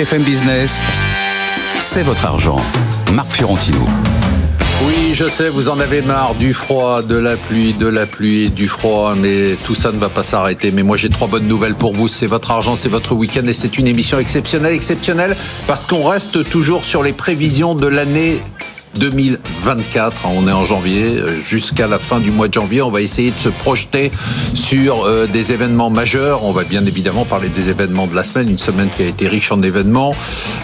BFM Business, c'est votre argent. Marc Fiorentino. Oui, je sais, vous en avez marre du froid, de la pluie, de la pluie, du froid, mais tout ça ne va pas s'arrêter. Mais moi, j'ai trois bonnes nouvelles pour vous. C'est votre argent, c'est votre week-end et c'est une émission exceptionnelle, exceptionnelle, parce qu'on reste toujours sur les prévisions de l'année 2024. On est en janvier, euh, jusqu'à la fin du mois de janvier, on va essayer de se projeter sur euh, des événements majeurs. On va bien évidemment parler des événements de la semaine, une semaine qui a été riche en événements,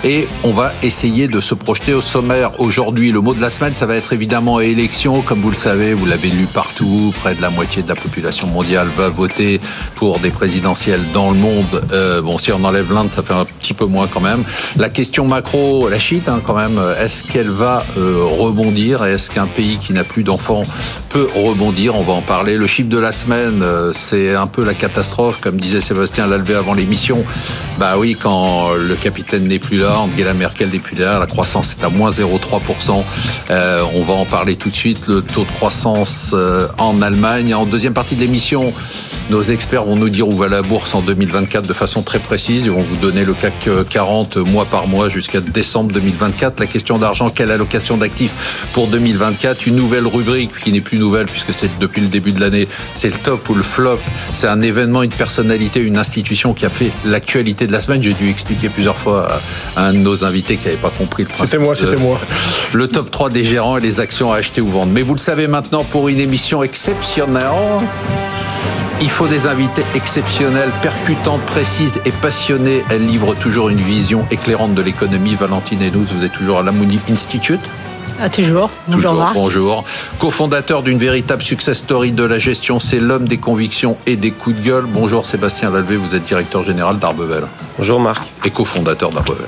et on va essayer de se projeter au sommaire. Aujourd'hui, le mot de la semaine, ça va être évidemment élection. Comme vous le savez, vous l'avez lu partout, près de la moitié de la population mondiale va voter pour des présidentielles dans le monde. Euh, bon, si on enlève l'Inde, ça fait un petit peu moins quand même. La question macro, la chute hein, quand même, est-ce qu'elle va rebondir Est-ce qu'un pays qui n'a plus d'enfants peut rebondir On va en parler. Le chiffre de la semaine, euh, c'est un peu la catastrophe, comme disait Sébastien Lalvé avant l'émission. Bah oui, quand le capitaine n'est plus là, Angela Merkel n'est plus là, la croissance est à moins 0,3%. Euh, on va en parler tout de suite. Le taux de croissance euh, en Allemagne. En deuxième partie de l'émission, nos experts vont nous dire où va la bourse en 2024 de façon très précise. Ils vont vous donner le CAC 40 mois par mois jusqu'à décembre 2024. La question d'argent, quelle allocation d'actifs pour 2024 Une nouvelle rubrique qui n'est plus nouvelle puisque c'est depuis le début de l'année. C'est le top ou le flop. C'est un événement, une personnalité, une institution qui a fait l'actualité de la semaine. J'ai dû expliquer plusieurs fois à un de nos invités qui n'avait pas compris le principe. C'était moi, c'était moi. Le top 3 des gérants et les actions à acheter ou vendre. Mais vous le savez maintenant pour une émission exceptionnelle. Il faut des invités exceptionnels, percutantes, précises et passionnées. Elle livre toujours une vision éclairante de l'économie. Valentine et nous, vous êtes toujours à la Moody Institute. Ah, toujours. Bonjour. Marc. Bonjour. Co-fondateur d'une véritable success story de la gestion, c'est l'homme des convictions et des coups de gueule. Bonjour Sébastien Valvé, vous êtes directeur général d'Arbevel. Bonjour Marc. Et co-fondateur d'Arbevel.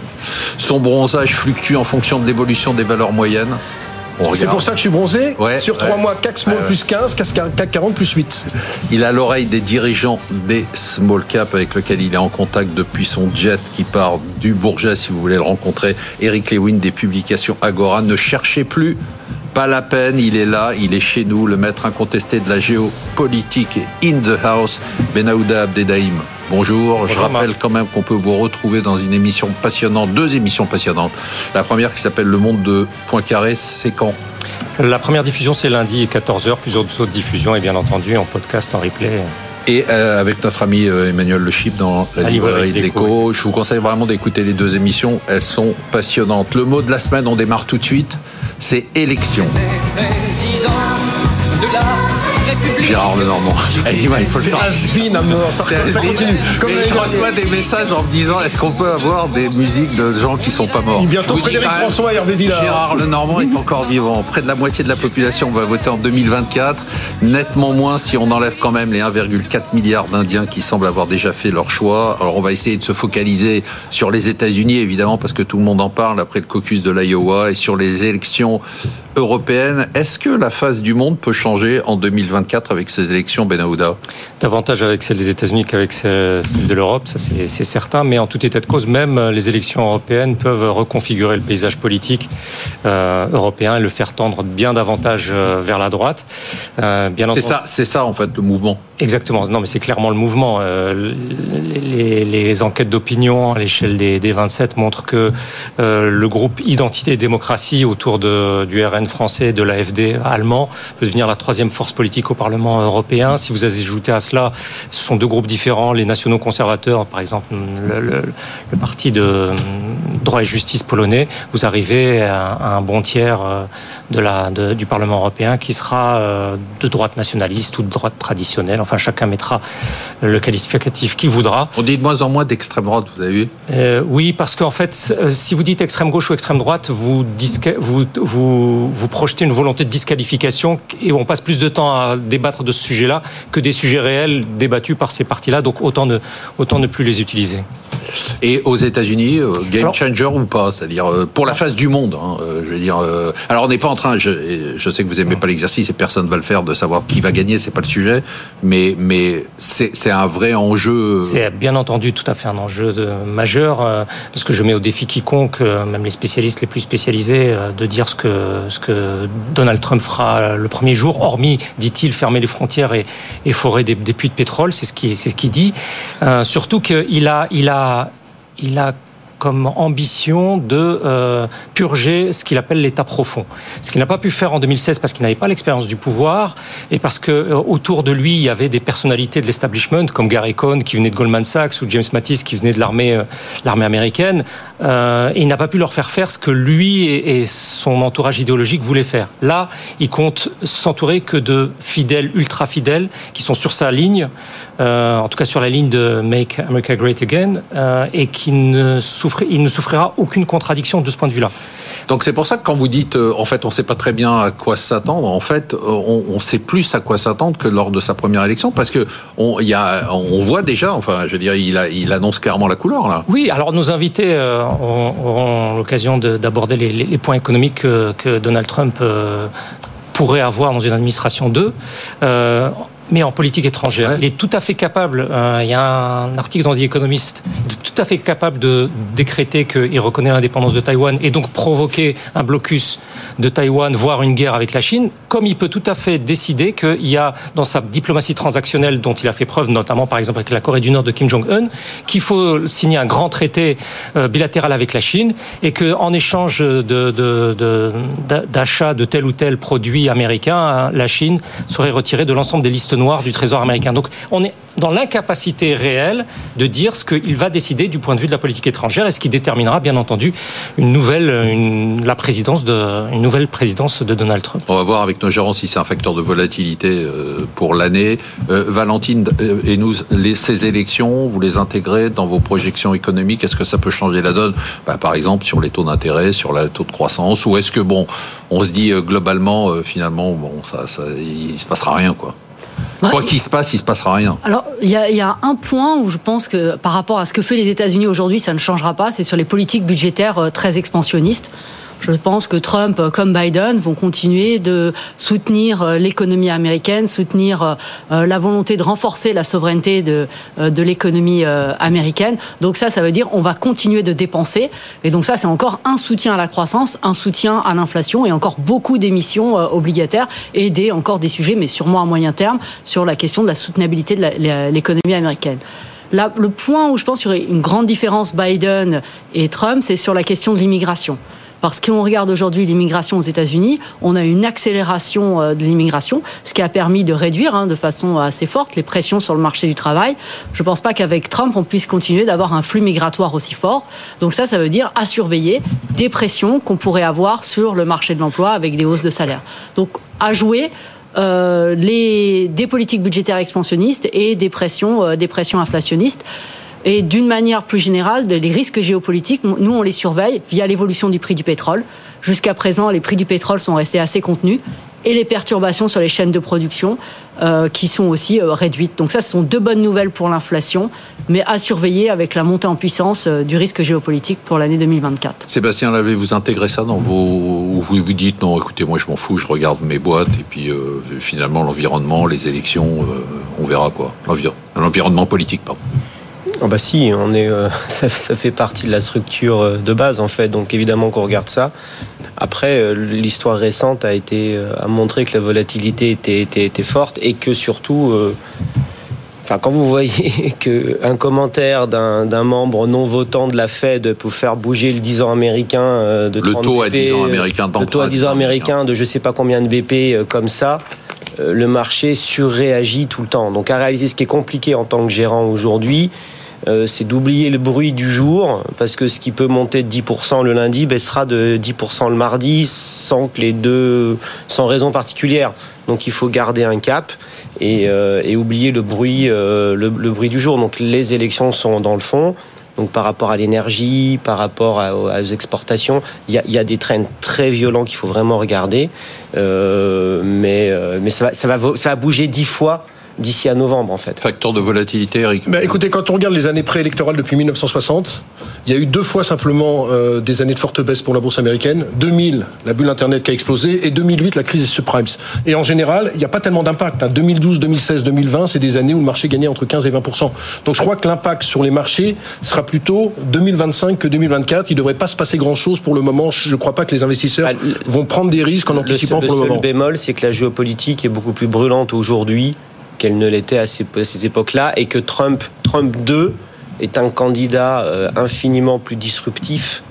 Son bronzage fluctue en fonction de l'évolution des valeurs moyennes. C'est pour ça que je suis bronzé. Ouais, Sur trois ouais. mois, CAC Small ouais. plus 15, CAC 40 plus 8. Il a l'oreille des dirigeants des small cap avec lequel il est en contact depuis son jet qui part du Bourget si vous voulez le rencontrer. Eric Lewin des publications Agora. Ne cherchez plus. Pas la peine, il est là, il est chez nous, le maître incontesté de la géopolitique in the house, Benahouda Abdedaïm. Bonjour, je rappelle quand même qu'on peut vous retrouver dans une émission passionnante, deux émissions passionnantes. La première qui s'appelle Le Monde de Poincaré, c'est quand? La première diffusion, c'est lundi 14h. Plusieurs autres diffusions, et bien entendu, en podcast, en replay. Et euh, avec notre ami euh, Emmanuel Le Chip dans la, La librairie librairie de l'écho. Je vous conseille vraiment d'écouter les deux émissions. Elles sont passionnantes. Le mot de la semaine, on démarre tout de suite. C'est élection. Gérard Lenormand. Eh, dis-moi, il faut le sortir. Ça, continue. Comme je reçois des messages en me disant est-ce qu'on peut avoir des musiques de gens qui sont pas morts? Bientôt Frédéric François Hervé Villard. Gérard Lenormand est encore vivant. Près de la moitié de la population va voter en 2024. Nettement moins si on enlève quand même les 1,4 milliards d'Indiens qui semblent avoir déjà fait leur choix. Alors on va essayer de se focaliser sur les États-Unis évidemment parce que tout le monde en parle après le caucus de l'Iowa et sur les élections européennes. Est-ce que la face du monde peut changer en 2024 avec ces élections, Ben Aouda? Davantage avec celle des États-Unis qu'avec celle de l'Europe, ça c'est certain. Mais en tout état de cause, même les élections européennes peuvent reconfigurer le paysage politique euh, européen et le faire tendre bien davantage euh, vers la droite. Euh, C'est ça, c'est ça en fait le mouvement. Exactement. Non, mais c'est clairement le mouvement. Euh, les, les enquêtes d'opinion à l'échelle des, des 27 montrent que euh, le groupe Identité et démocratie autour de, du RN français de l'AFD allemand peut devenir la troisième force politique au Parlement européen. Si vous ajoutez à cela, ce sont deux groupes différents. Les nationaux conservateurs, par exemple, le, le- le parti de droit et justice polonais, vous arrivez à, à un bon tiers euh, de la, de- du Parlement européen qui sera euh, de droite nationaliste ou de droite traditionnelle. Enfin, chacun mettra le qualificatif qu'il voudra. On dit de moins en moins d'extrême droite, vous avez vu? Euh, oui, parce qu'en fait, euh, si vous dites extrême gauche ou extrême droite, vous, vous, vous, vous projetez une volonté de disqualification et on passe plus de temps à débattre de ce sujet-là que des sujets réels débattus par ces partis-là. Donc autant ne, autant ne plus les utiliser. Et aux États-Unis, euh, game Alors- changer ou pas C'est-à-dire euh, pour la face du monde. hein, euh, je veux dire. alors on n'est pas en train. Je, sais que vous aimez pas l'exercice et personne va le faire de savoir qui va gagner. C'est pas le sujet. Mais mais c'est un vrai enjeu. C'est bien entendu tout à fait un enjeu de- majeur, euh, parce que je mets au défi quiconque, euh, même les spécialistes les plus spécialisés, euh, de dire ce que, ce que Donald Trump fera le premier jour, hormis, dit-il, fermer les frontières et, et forer des, des puits de pétrole, c'est ce qu'il c'est ce qu'il dit. Surtout qu'il a, il a, il a comme ambition de euh, purger ce qu'il appelle l'État profond. Ce qu'il n'a pas pu faire en 2016 parce qu'il n'avait pas l'expérience du pouvoir et parce que euh, autour de lui il y avait des personnalités de l'establishment comme Gary Cohn qui venait de Goldman Sachs ou James Mattis qui venait de l'armée euh, américaine. et il n'a pas pu leur faire faire ce que lui et, son entourage idéologique voulaient faire. Là, il compte s'entourer que de fidèles, ultra fidèles, qui sont sur sa ligne, en tout cas sur la ligne de Make America Great Again, et qui ne, il ne souffrira aucune contradiction de ce point de vue-là. Donc c'est pour ça que quand vous dites, euh, en fait, on ne sait pas très bien à quoi s'attendre, en fait, on, on, sait plus à quoi s'attendre que lors de sa première élection, parce que on, y a, on voit déjà, enfin, je veux dire, il, a, il annonce clairement la couleur là. Oui, alors nos invités euh, auront l'occasion d'aborder les, les, points économiques que, que Donald Trump euh, pourrait avoir dans une administration 2. Euh, mais en politique étrangère. Il est tout à fait capable, euh, il y a un article dans The Economist, tout à fait capable de décréter qu'il reconnaît l'indépendance de Taïwan et donc provoquer un blocus de Taïwan, voire une guerre avec la Chine, comme il peut tout à fait décider qu'il y a dans sa diplomatie transactionnelle dont il a fait preuve, notamment par exemple avec la Corée du Nord de Kim Jong-un, qu'il faut signer un grand traité euh, bilatéral avec la Chine et qu'en échange d'achat de, tel ou tel produit américain, la Chine serait retirée de l'ensemble des listes noir du Trésor américain. Donc on est dans l'incapacité réelle de dire ce qu'il va décider du point de vue de la politique étrangère et ce qui déterminera bien entendu une nouvelle, la présidence de, nouvelle présidence de Donald Trump. On va voir avec nos gérants si c'est un facteur de volatilité euh, pour l'année. Euh, Valentine, euh, et nous, les, ces élections, vous les intégrez dans vos projections économiques Est-ce que ça peut changer la donne? Bah, Par exemple, sur les taux d'intérêt, sur le taux de croissance Ou est-ce que, bon, on se dit globalement, finalement, bon, ça, ça, il se passera rien, quoi? Quoi qu'il se passe, il se passera rien. Alors, il y, y, a un point où je pense que par rapport à ce que fait les États-Unis aujourd'hui, ça ne changera pas. C'est sur les politiques budgétaires euh, très expansionnistes. Je pense que Trump comme Biden vont continuer de soutenir euh, l'économie américaine, soutenir euh, euh, la volonté de renforcer la souveraineté de, de l'économie américaine. Donc ça, ça veut dire on va continuer de dépenser. Et donc ça, c'est encore un soutien à la croissance, un soutien à l'inflation et encore beaucoup d'émissions obligataires et des, encore des sujets, mais sûrement à moyen terme, sur la question de la soutenabilité de l'économie américaine. Là, le point où je pense qu'il y aurait une grande différence Biden et Trump, c'est sur la question de l'immigration. Parce qu'on regarde aujourd'hui l'immigration aux États-Unis, on a une accélération euh, de l'immigration, ce qui a permis de réduire hein, de façon assez forte les pressions sur le marché du travail. Je ne pense pas qu'avec Trump, on puisse continuer d'avoir un flux migratoire aussi fort. Donc ça, ça veut dire à surveiller des pressions qu'on pourrait avoir sur le marché de l'emploi avec des hausses de salaire. Donc à jouer. Euh, les, des politiques budgétaires expansionnistes et des pressions, euh, des pressions inflationnistes. Et d'une manière plus générale, les risques géopolitiques, nous, on les surveille via l'évolution du prix du pétrole. Jusqu'à présent, les prix du pétrole sont restés assez contenus et les perturbations sur les chaînes de production euh, qui sont aussi euh, réduites. Donc ça, ce sont deux bonnes nouvelles pour l'inflation, mais à surveiller avec la montée en puissance euh, du risque géopolitique pour l'année 2024. Sébastien Lavé, vous intégrez ça dans vos... Vous vous dites, non, écoutez, moi je m'en fous, je regarde mes boîtes, et puis finalement l'environnement, les élections, on verra quoi. L'environnement politique, pardon. Oh bah si, on est, euh, ça, ça, fait partie de la structure euh, de base en fait, donc évidemment qu'on regarde ça. Après, euh, l'histoire récente a été a montré que la volatilité était, était, était forte et que surtout, euh, enfin quand vous voyez que un commentaire d'un membre non votant de la Fed peut faire bouger le 10 ans américain de le 30 taux BP, à 10 ans américain, le taux à 10 ans américain de je sais pas combien de BP comme ça le marché surréagit tout le temps. Donc à réaliser ce qui est compliqué en tant que gérant aujourd'hui, euh, c'est d'oublier le bruit du jour, parce que ce qui peut monter de 10% le lundi baissera de 10% le mardi, sans que les deux, sans raison particulière. Donc il faut garder un cap et, euh, oublier le bruit, euh, le, bruit du jour. Donc les élections sont dans le fond. Donc par rapport à l'énergie, par rapport aux exportations, il y a, des trends très violents qu'il faut vraiment regarder. Mais mais ça va, ça va, ça va bouger dix fois d'ici à novembre en fait. Facteur de volatilité, Eric bah, Écoutez, quand on regarde les années préélectorales depuis 1960, il y a eu deux fois simplement euh, des années de forte baisse pour la bourse américaine. 2000, la bulle Internet qui a explosé, et 2008, la crise des subprimes. Et en général, il n'y a pas tellement d'impact. Hein. 2012, 2016, 2020, c'est des années où le marché gagnait entre 15 et 20% Donc je crois que l'impact sur les marchés sera plutôt 2025 que 2024. Il ne devrait pas se passer grand-chose pour le moment. Je ne crois pas que les investisseurs bah, vont prendre des risques en anticipant le, pour le, le moment. Le bémol, c'est que la géopolitique est beaucoup plus brûlante aujourd'hui qu'elle ne l'était à ces, époques-là, et que Trump, Trump 2 est un candidat euh, infiniment plus disruptif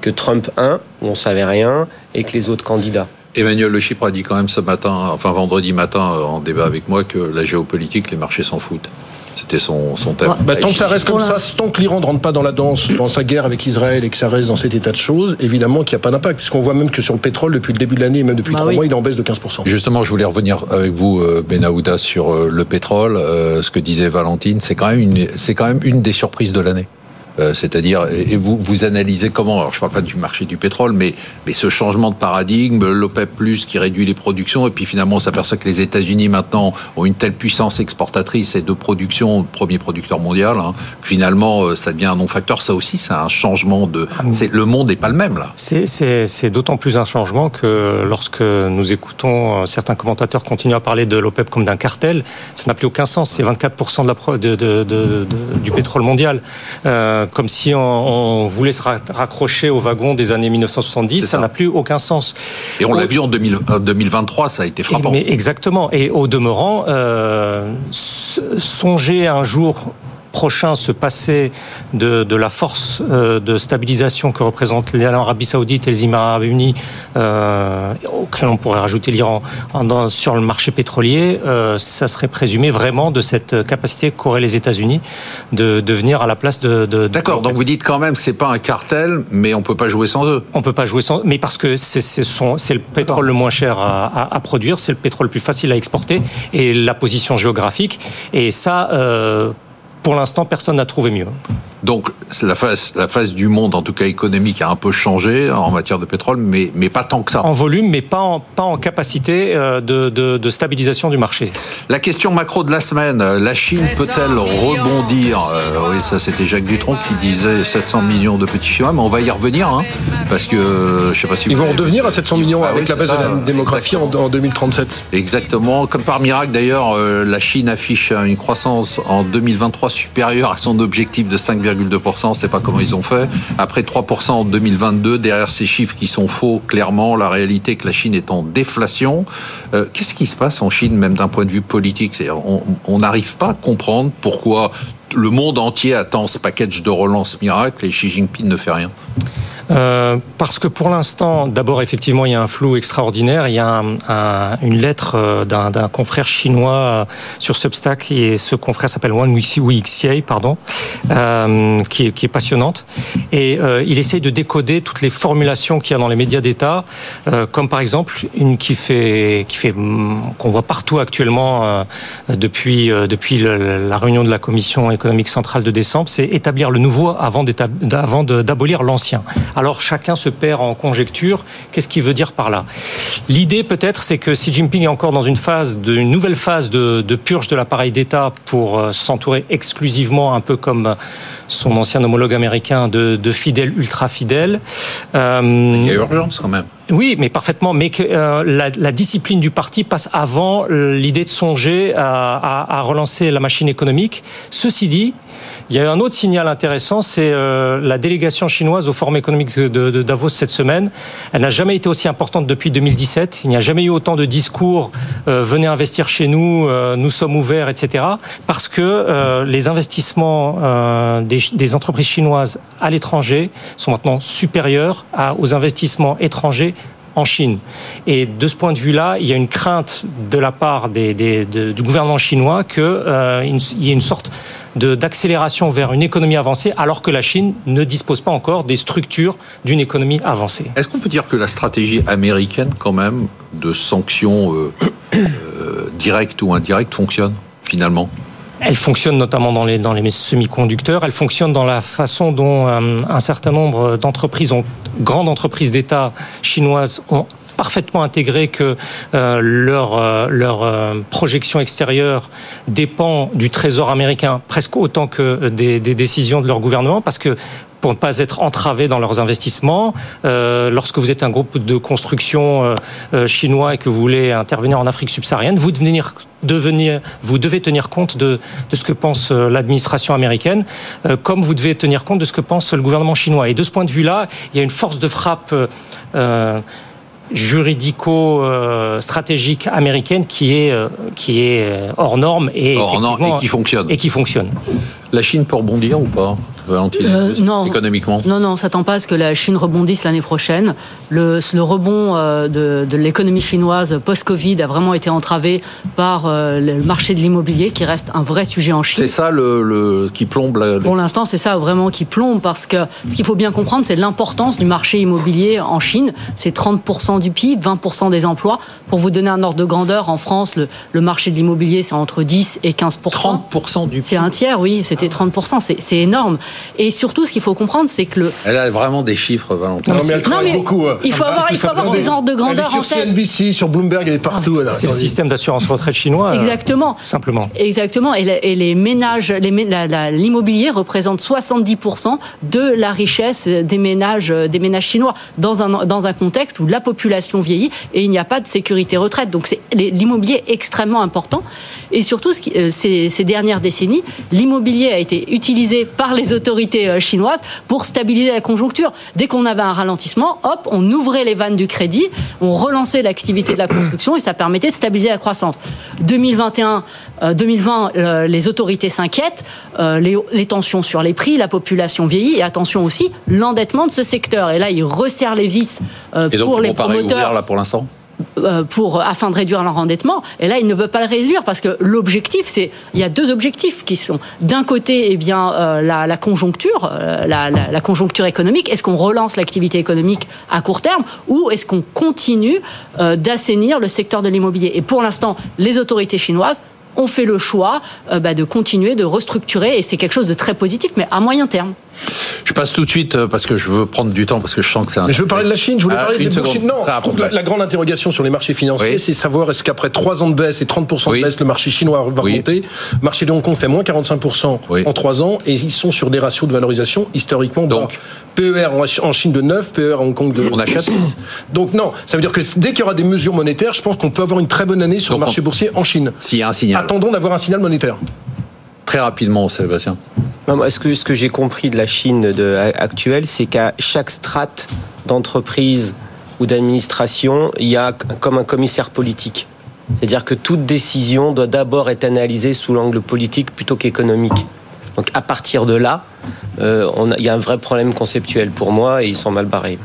que Trump 1, où on savait rien, et que les autres candidats. Emmanuel Le Chypre a dit quand même ce matin, enfin vendredi matin en débat avec moi, que la géopolitique, les marchés s'en foutent. C'était son, son thème. Bah, tant que ça reste comme ça, tant que l'Iran ne rentre pas dans la danse, dans sa guerre avec Israël et que ça reste dans cet état de choses, évidemment qu'il n'y a pas d'impact. Puisqu'on voit même que sur le pétrole, depuis le début de l'année, et même depuis Bah trois oui. mois, il est en baisse de 15%. Justement, je voulais revenir avec vous, euh, Benahouda, sur euh, le pétrole. Euh, Ce que disait Valentine, c'est quand même une, c'est quand même une des surprises de l'année. Euh, C'est-à-dire, et vous, vous analysez comment, alors je ne parle pas du marché du pétrole, mais, mais ce changement de paradigme, l'OPEP Plus qui réduit les productions, et puis finalement on s'aperçoit que les États-Unis maintenant ont une telle puissance exportatrice et de production, premier producteur mondial, hein, que finalement euh, ça devient un non-facteur. Ça aussi, c'est un changement de. c'est- Le monde n'est pas le même là. C'est- C'est c'est d'autant plus un changement que lorsque nous écoutons euh, certains commentateurs continuer à parler de l'OPEP comme d'un cartel, ça n'a plus aucun sens. C'est 24% de la pro- de- de- de- de- du pétrole mondial. Euh, comme si on, on voulait se ra- raccrocher au wagon des années 1970, C'est ça n'a plus aucun sens. Et on l'a vu en 2000 euh, 2023, ça a été frappant. mais exactement. Et au demeurant, euh, songer un jour prochain se passer de, de la force euh, de stabilisation que représentent l'Arabie Saoudite et les Émirats Arabes Unis, euh, auquel on pourrait rajouter l'Iran sur le marché pétrolier, euh, ça serait présumé vraiment de cette capacité qu'auraient les États-Unis de, de venir à la place de. D'accord, donc vous dites quand même c'est pas un cartel, mais on peut pas jouer sans eux. on peut pas jouer sans, mais parce que c'est le pétrole le moins cher à, à- à produire, c'est le pétrole le plus facile à exporter et la position géographique. Et ça, euh, pour l'instant, personne n'a trouvé mieux. Donc c'est la phase, la phase du monde, en tout cas économique, a un peu changé en matière de pétrole, mais, mais pas tant que ça. En volume, mais pas en, pas en capacité euh, de, de- de stabilisation du marché. La question macro de la semaine, euh, la Chine peut-elle rebondir Euh, Oui, ça c'était Jacques Dutronc qui disait 700 millions de petits Chinois, mais on va y revenir, hein, parce que je sais pas si Ils vous vont redevenir à 700 millions Ah avec oui, la c'est baisse de ça, la démographie en, en 2037. Exactement. Comme par miracle, d'ailleurs, la Chine affiche une croissance en 2023 supérieure à son objectif de 5,2%. On sait pas comment ils ont fait. Après 3% en 2022, derrière ces chiffres qui sont faux, clairement, la réalité est que la Chine est en déflation. Euh, Qu'est-ce qui se passe en Chine, même d'un point de vue politique? On n'arrive pas à comprendre pourquoi le monde entier attend ce package de relance miracle et Xi Jinping ne fait rien. Euh, parce que pour l'instant, d'abord, effectivement, il y a un flou extraordinaire. Il y a un- un- une lettre euh, d'un confrère chinois euh, sur Substack, et ce confrère s'appelle Wang Wixiai, pardon, qui, est, passionnante. Et il essaye de décoder toutes les formulations qu'il y a dans les médias d'État, comme par exemple une qui fait, hum, qu'on voit partout actuellement depuis depuis la réunion de la commission économique centrale de décembre, c'est établir le nouveau avant d'abolir l'ancien. Chacun se perd en conjecture. Qu'est-ce qu'il veut dire par là? L'idée peut-être, c'est que Xi Jinping est encore dans une nouvelle phase de, purge de l'appareil d'État pour euh, s'entourer exclusivement, un peu comme son ancien homologue américain, de, de fidèles ultra fidèles. Euh, Il y a urgence quand même. Oui, mais parfaitement. Mais que euh, la, discipline du parti passe avant l'idée de songer à, relancer la machine économique. Ceci dit, il y a un autre signal intéressant, c'est euh, la délégation chinoise au Forum économique de, Davos cette semaine. Elle n'a jamais été aussi importante depuis 2017. Il n'y a jamais eu autant de discours euh, venez investir chez nous, nous sommes ouverts, etc. Parce que les investissements des, entreprises chinoises à l'étranger sont maintenant supérieurs aux investissements étrangers en Chine. Et de ce point de vue-là, il y a une crainte de la part du gouvernement chinois qu'il y ait une sorte d'accélération vers une économie avancée, alors que la Chine ne dispose pas encore des structures d'une économie avancée. Est-ce qu'on peut dire que la stratégie américaine, quand même, de sanctions euh, euh, directes ou indirectes fonctionne finalement? Elle fonctionne notamment dans les, dans les semi-conducteurs. Elle fonctionne dans la façon dont euh, un certain nombre d'entreprises, grandes entreprises d'État chinoises, ont parfaitement intégré que euh, leur, euh, leur euh, projection extérieure dépend du Trésor américain presque autant que des, décisions de leur gouvernement, parce que pour ne pas être entravés dans leurs investissements. Lorsque vous êtes un groupe de construction chinois et que vous voulez intervenir en Afrique subsaharienne, vous, vous devez tenir compte de, de ce que pense l'administration américaine, comme vous devez tenir compte de ce que pense le gouvernement chinois. Et de ce point de vue-là, il y a une force de frappe. Juridico-stratégique américaine qui est, euh, qui est euh, hors norme et, Hors norme et qui fonctionne. Et qui fonctionne. La Chine peut rebondir ou pas, Valentine Euh, non. Économiquement? Non, non, on s'attend pas à ce que la Chine rebondisse l'année prochaine. Le, le rebond euh, de, de l'économie chinoise post-Covid a vraiment été entravé par le marché de l'immobilier, qui reste un vrai sujet en Chine. C'est ça le, le- qui plombe la. Pour l'instant, c'est ça vraiment qui plombe parce que ce qu'il faut bien comprendre, c'est l'importance du marché immobilier en Chine. C'est 30% du PIB, 20% des emplois. Pour vous donner un ordre de grandeur, en France, le, le marché de l'immobilier, c'est entre 10 et 15%. 30% du. C'est un tiers, oui, c'était 30%, c'est c'est énorme. Et surtout, ce qu'il faut comprendre, c'est que le, Elle a vraiment des chiffres, Valentine. Non, mais elle Non, travaille mais beaucoup. euh. il faut avoir, Tout il faut avoir ces ordres de Elle grandeur est en sur tête. CNBC, sur Bloomberg, elle est partout. elle. C'est le système d'assurance retraite chinois. euh, Exactement. simplement. Exactement. Et, la- et les ménages, l'immobilier représente 70% de la richesse des ménages, des ménages chinois dans un, dans un contexte où la population vieillit et il n'y a pas de sécurité retraite. Donc c'est l'immobilier est extrêmement important. Et surtout, euh, ces, ces dernières décennies, l'immobilier a été utilisé par les autorités euh, chinoises pour stabiliser la conjoncture. Dès qu'on avait un ralentissement, hop, on ouvrait les vannes du crédit, on relançait l'activité de la construction et ça permettait de stabiliser la croissance. 2021, euh, 2020, euh, les autorités s'inquiètent, euh, les, les tensions sur les prix, la population vieillit et attention aussi l'endettement de ce secteur. Et là, ils resserrent les vis euh, Et donc, pour ils les promoteurs réouvrir là pour l'instant? euh, pour afin de réduire leur endettement. Et là, il ne veut pas le réduire parce que l'objectif, c'est il y a deux objectifs qui sont d'un côté, eh bien euh, la, la conjoncture, euh, la, la- la conjoncture économique. Est-ce qu'on relance l'activité économique à court terme ou est-ce qu'on continue euh, d'assainir le secteur de l'immobilier? Et pour l'instant, les autorités chinoises ont fait le choix euh, bah, de continuer de restructurer et c'est quelque chose de très positif, mais à moyen terme. Je passe tout de suite euh, parce que je veux prendre du temps parce que je sens que c'est un. Mais je veux parler de la Chine, je voulais Ah, parler de la. Chine. Non, je trouve la, la grande interrogation sur les marchés financiers, Oui. c'est savoir est-ce qu'après 3 ans de baisse et 30% Oui. de baisse, le marché chinois va Oui. remonter. Le marché de Hong Kong fait moins 45% Oui. en 3 ans et ils sont sur des ratios de valorisation historiquement bas. Donc. PER en Ch- en Chine de 9, PER à Hong Kong de On achète 6. Donc non, ça veut dire que dès qu'il y aura des mesures monétaires, je pense qu'on peut avoir une très bonne année sur Donc le marché boursier en Chine. S'il y a un signal. Attendons d'avoir un signal monétaire. Très rapidement, Sébastien. Ce que, ce que j'ai compris de la Chine actuelle, c'est qu'à chaque strate d'entreprise ou d'administration, il y a comme un commissaire politique. C'est-à-dire que toute décision doit d'abord être analysée sous l'angle politique plutôt qu'économique. Donc à partir de là, euh, il y a un vrai problème conceptuel pour moi et ils sont mal barrés.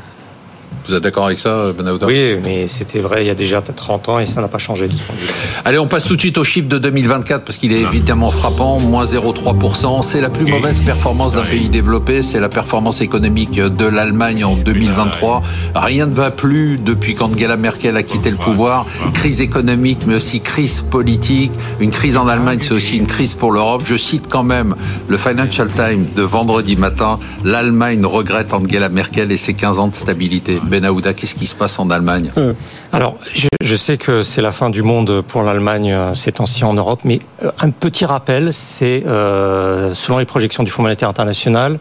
Vous êtes d'accord avec ça, Benahouda Oui, mais c'était vrai il y a déjà 30 ans et ça n'a pas changé de ce point de vue. Allez, on passe tout de suite au chiffre de 2024 parce qu'il est évidemment frappant, moins 0,3%. C'est la plus mauvaise performance d'un pays développé, c'est la performance économique de l'Allemagne en 2023. Rien ne va plus depuis qu'Angela Merkel a quitté le pouvoir. Crise économique, mais aussi crise politique. Une crise en Allemagne, c'est aussi une crise pour l'Europe. Je cite quand même le Financial Times de vendredi matin. L'Allemagne regrette Angela Merkel et ses 15 ans de stabilité. Ben Aouda, qu'est-ce qui se passe en Allemagne Alors, je, je sais que c'est la fin du monde pour l'Allemagne euh, ces temps-ci en Europe, mais euh, un petit rappel, c'est, euh, selon les projections du Fonds monétaire international,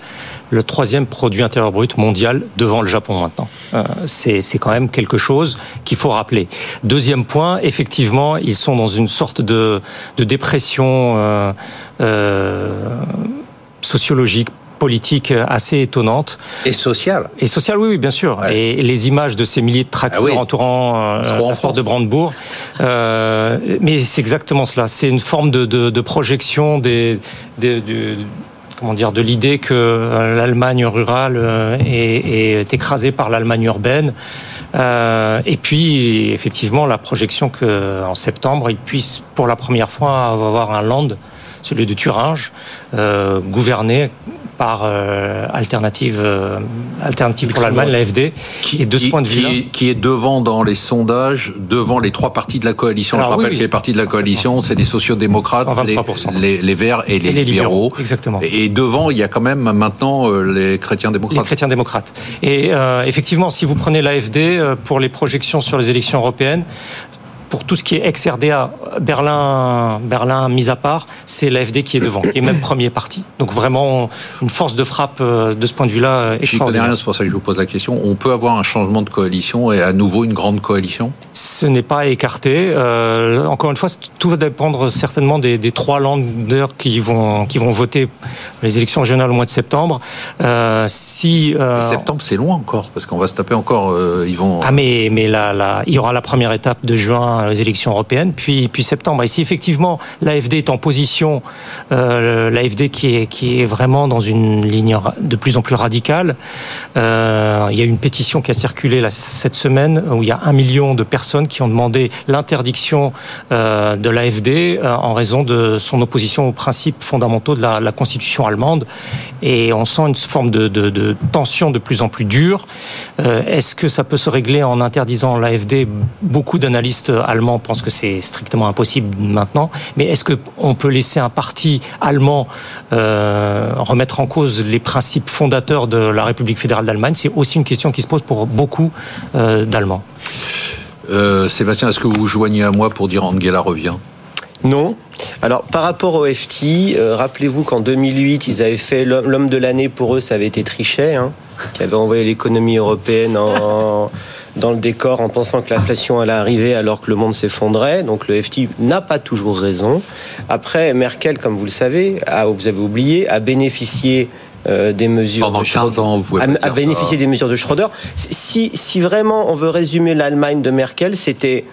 le troisième produit intérieur brut mondial devant le Japon maintenant. Euh, c'est c'est quand même quelque chose qu'il faut rappeler. Deuxième point, effectivement, ils sont dans une sorte de, de dépression euh, euh, sociologique politique assez étonnante Et social et social, oui, oui, bien sûr. Ouais. Et les images de ces milliers de tracteurs Ah oui. entourant euh, en la porte de Brandebourg. Euh, mais c'est exactement cela. C'est une forme de, de, de projection des, des- du- comment dire, de l'idée que euh, l'Allemagne rurale euh, est, est écrasée par l'Allemagne urbaine. Euh, et puis, effectivement, la projection qu'en septembre, ils puissent, pour la première fois, avoir un land, celui de Thuringe, euh, gouverné par euh, alternative, euh, alternative pour l'Allemagne, l'AFD. Et de ce qui- point de vue-là, qui, est- qui est devant dans les sondages, devant les trois partis de la coalition. Alors, Je rappelle oui. que les partis de la coalition, c'est les sociodémocrates, les, 23%. les, les Verts et les, Et les libéraux, libéraux. exactement. Et, et devant, il y a quand même maintenant euh, les chrétiens les démocrates. chrétiens démocrates. Et euh, effectivement, si vous prenez l'AFD euh, pour les projections sur les élections européennes, pour tout ce qui est ex-RDA, Berlin, Berlin mis à part, c'est l'AFD qui est devant, qui est même premier parti. Donc vraiment une force de frappe euh, de ce point de vue-là euh, extraordinaire. rien, c'est pour ça que je vous pose la question. On peut avoir un changement de coalition et à nouveau une grande coalition? Ce n'est pas écarté. Euh, encore une fois, tout va dépendre certainement des, des trois landers qui vont qui vont voter les élections régionales au mois de septembre. Euh, si euh, Et Septembre, c'est loin encore, parce qu'on va se taper encore. ils vont. Ah mais mais là, là, il y aura la première étape de juin les élections européennes, puis puis septembre. Et si effectivement l'AFD est en position, euh, l'AFD qui est qui est vraiment dans une ligne de plus en plus radicale, euh, il y a une pétition qui a circulé cette semaine où il y a un million de personnes qui ont demandé l'interdiction euh, de l'AFD en raison de son opposition aux principes fondamentaux de la, Constitution allemande. Et on sent une forme de, de, tension de plus en plus dure. Est-ce que ça peut se régler en interdisant l'AFD Beaucoup d'analystes allemands pensent que c'est strictement impossible maintenant. Mais est-ce qu'on peut laisser un parti allemand euh, remettre en cause les principes fondateurs de la République fédérale d'Allemagne? C'est aussi une question qui se pose pour beaucoup euh, d'Allemands. Euh, Sébastien, est-ce que vous vous joignez à moi pour dire Angela revient? Non. Alors, par rapport au FT, euh, rappelez-vous qu'en 2008, ils avaient fait l'homme l'homme de l'année pour eux, ça avait été Trichet, hein, qui avait envoyé l'économie européenne en- dans le décor en pensant que l'inflation allait arriver alors que le monde s'effondrait. Donc, le FT n'a pas toujours raison. Après, Merkel, comme vous le savez, a, vous avez oublié, a bénéficié euh, des mesures Pendant de 15 ans, vous pouvez a, pas a dire bénéficié ça. des mesures de Schröder. Si, si vraiment on veut résumer l'Allemagne de Merkel, c'était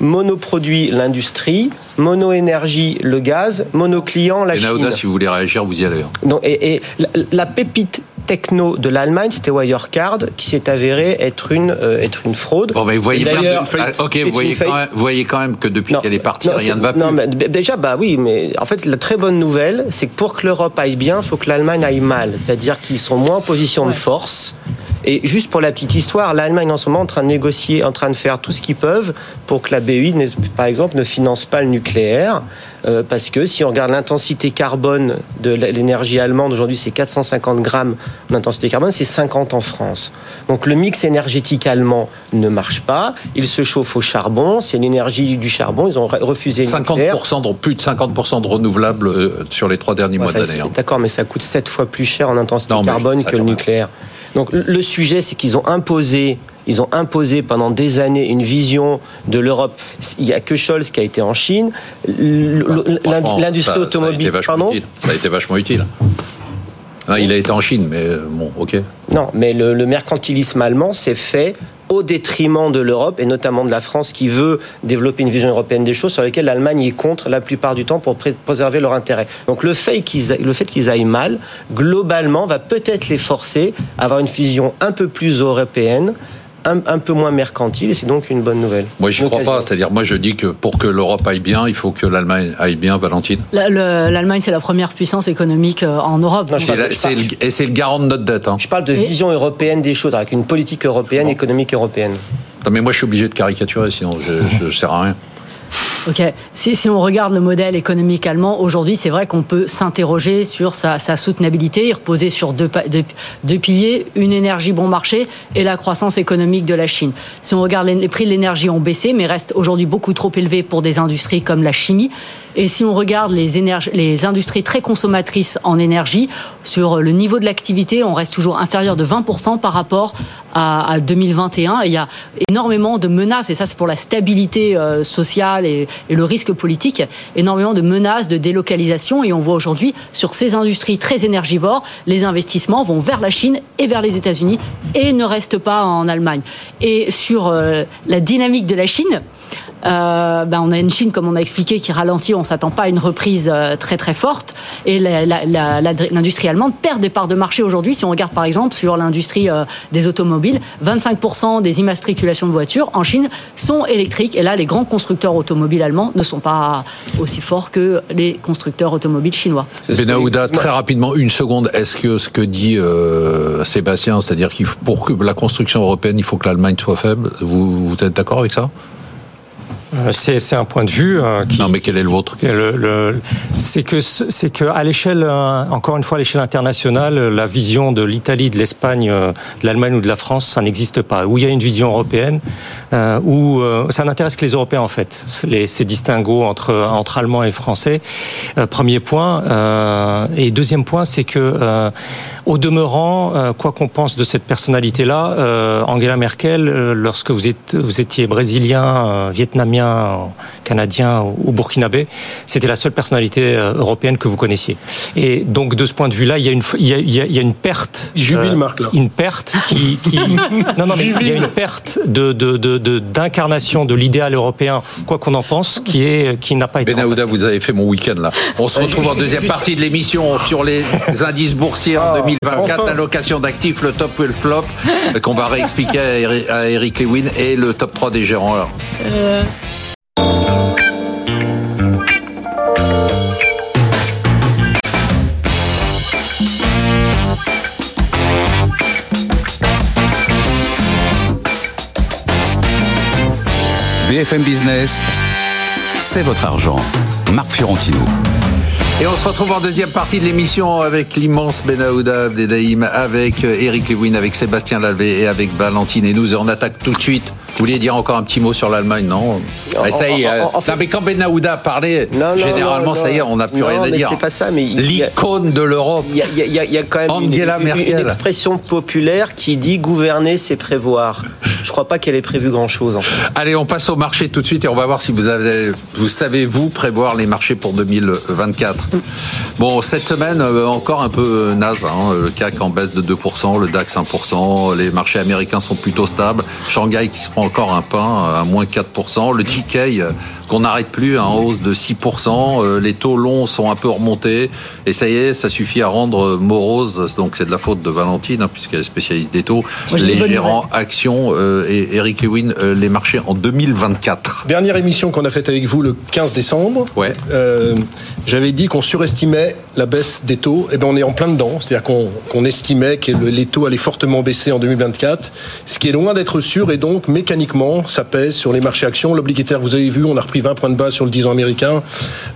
monoproduit l'industrie, mono-énergie le gaz, mono-client la Et Chine. Naouda, si vous voulez réagir, vous y allez. hein. Donc, et, et la, la pépite techno de l'Allemagne, c'était Wirecard, qui s'est avérée être une, euh, être une fraude. Bon, mais vous voyez, d'ailleurs, Ah, voyez, quand même, vous voyez quand même que depuis Non, qu'elle est partie, non, rien ne va plus. Non, mais déjà, bah oui, mais en fait, la très bonne nouvelle, c'est que pour que l'Europe aille bien, il faut que l'Allemagne aille mal. C'est-à-dire qu'ils sont moins en position de force. Et juste pour la petite histoire, l'Allemagne en ce moment est en train de négocier, en train de faire tout ce qu'ils peuvent pour que la BEI, par exemple, ne finance pas le nucléaire. Euh, parce que si on regarde l'intensité carbone de l'énergie allemande, aujourd'hui c'est 450 grammes d'intensité carbone, c'est 50 en France. Donc le mix énergétique allemand ne marche pas. Il se chauffe au charbon, c'est l'énergie du charbon. Ils ont re- refusé le nucléaire. 50% de, plus de 50% de renouvelables euh, sur les trois derniers mois Enfin, d'année. hein. D'accord, mais ça coûte 7 fois plus cher en intensité Non, carbone que le même. Donc le- sujet, c'est qu'ils ont imposé, ils ont imposé pendant des années une vision de l'Europe. Il y a que Scholz qui a été en Chine. Bah, L'industrie ça- ça a automobile, pardon. utile. Ça a été vachement utile. Ah, il a été en Chine, mais euh, bon, ok. Non, mais le, le mercantilisme allemand s'est fait au détriment de l'Europe et notamment de la France qui veut développer une vision européenne des choses sur lesquelles l'Allemagne est contre la plupart du temps pour pré- préserver leur intérêt. Donc le fait qu'ils a- le fait qu'ils aillent mal, globalement, va peut-être les forcer à avoir une vision un peu plus européenne, un, un peu moins mercantile et c'est donc une bonne nouvelle. Moi, j'y crois pas. C'est-à-dire, moi, je dis que pour que l'Europe aille bien, il faut que l'Allemagne aille bien, Valentine. La- le- L'Allemagne, c'est la première puissance économique euh, en Europe. Non, la- le- et c'est le garant de notre dette. hein. Je parle de Et- vision européenne des choses, avec une politique européenne, Bon. économique européenne. Non, mais moi, je suis obligé de caricaturer, sinon je, je sers à rien. Ok. Si, si on regarde le modèle économique allemand, aujourd'hui, c'est vrai qu'on peut s'interroger sur sa, sa soutenabilité, et reposer sur deux, deux, deux piliers, une énergie bon marché et la croissance économique de la Chine. Si on regarde les, les prix de l'énergie ont baissé, mais restent aujourd'hui beaucoup trop élevés pour des industries comme la chimie. Et si on regarde les, les industries très consommatrices en énergie, sur le niveau de l'activité, on reste toujours inférieur de 20% par rapport à, à 2021. Et il y a énormément de menaces, et ça c'est pour la stabilité euh, sociale et, et le risque politique, énormément de menaces de délocalisation. Et on voit aujourd'hui, sur ces industries très énergivores, les investissements vont vers la Chine et vers les États-Unis et ne restent pas en Allemagne. Et sur euh, la dynamique de la Chine, euh, ben on a une Chine, comme on a expliqué, qui ralentit. On s'attend pas à une reprise euh, très très forte. Et l'industrie allemande perd des parts de marché aujourd'hui. Si on regarde par exemple sur l'industrie euh, des automobiles, 25% des immatriculations de voitures en Chine sont électriques. Et là, les grands constructeurs automobiles allemands ne sont pas aussi forts que les constructeurs automobiles chinois. Que- Benahouda, très rapidement, une seconde. Est-ce que ce que dit euh, Sébastien, c'est-à-dire qu'il faut- pour que la construction européenne, il faut que l'Allemagne soit faible, vous, vous êtes d'accord avec ça? C'est c'est un point de vue euh, qui, Non, mais quel est le vôtre? Que le- le- c'est que c'est que à l'échelle euh, encore une fois à l'échelle internationale euh, la vision de l'Italie de l'Espagne euh, de l'Allemagne ou de la France ça n'existe pas. Où il y a une vision européenne euh, où euh, ça n'intéresse que les Européens en fait. Les, ces distinguos entre entre Allemands et Français Euh, premier point. Euh, et deuxième point c'est que euh, au demeurant euh, quoi qu'on pense de cette personnalité là Angela Merkel euh, lorsque vous êtes vous étiez brésilien euh, vietnamien canadien ou burkinabé, c'était la seule personnalité européenne que vous connaissiez. Et donc de ce point de vue-là, il y a une, il y a, une perte. Jubile, Marc, là. Une perte qui, non, non, mais il y a une perte de, d'incarnation de, l'idéal européen, quoi qu'on en pense, qui est, qui n'a pas été. Benahouda, vous avez fait mon week-end là. On se retrouve en deuxième partie de l'émission sur les indices boursiers en 2024, ah, l'allocation d'actifs, le top ou le flop, qu'on va réexpliquer à Eric Lewin et le top 3 des gérants. Alors. Euh, BFM Business, c'est votre argent. Marc Fiorentino. Et on se retrouve en deuxième partie de l'émission avec l'immense Benaouda Abdedaïm, avec Eric Lewin, avec Sébastien Lalvé et avec Valentine et nous. On attaque tout de suite vous vouliez dire encore un petit mot sur l'Allemagne, non Ça y est. Euh, non, mais quand Benaouda parlait, généralement, ça y est, on n'a plus rien à dire. C'est pas ça, mais l'icône de l'Europe. Il y, a quand même Angela une, Merkel. une, expression populaire qui dit gouverner, c'est prévoir. Je crois pas qu'elle ait prévu grand chose. En fait. Allez, on passe au marché tout de suite et on va voir si vous avez, vous savez vous prévoir les marchés pour 2024. Bon, cette semaine euh, encore un peu naze. Hein. Le CAC en baisse de 2%, le DAX 1%. Les marchés américains sont plutôt stables. Shanghai qui se prend encore un pain à moins 4%. Le Nikkei qu'on n'arrête plus en hausse de 6%. Euh, les taux longs sont un peu remontés. Et ça y est, ça suffit à rendre morose. Donc c'est de la faute de Valentine, hein, puisqu'elle est spécialiste des taux. les gérants actions euh, et Eric Lewin, euh, les marchés en 2024. Dernière émission qu'on a faite avec vous le 15 décembre. Ouais. J'avais dit qu'on surestimait la baisse des taux. Et eh ben on est en plein dedans. C'est-à-dire qu'on estimait que les taux allaient fortement baisser en 2024. Ce qui est loin d'être sûr. Et donc mécaniquement, ça pèse sur les marchés actions. L'obligataire, vous avez vu, on a repris 20 points de base sur le 10 ans américain,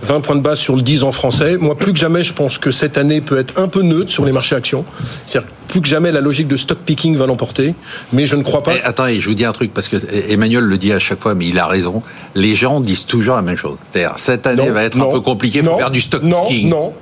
20 points de base sur le 10 ans français. Moi, plus que jamais, je pense que cette année peut être un peu neutre sur les marchés actions. C'est-à-dire plus que jamais, la logique de stock picking va l'emporter. Mais je ne crois pas. Et attendez, je vous dis un truc, parce que Emmanuel le dit à chaque fois, mais il a raison. Les gens disent toujours la même chose. C'est-à-dire, cette année va être un peu compliquée pour faire du stock picking. Non,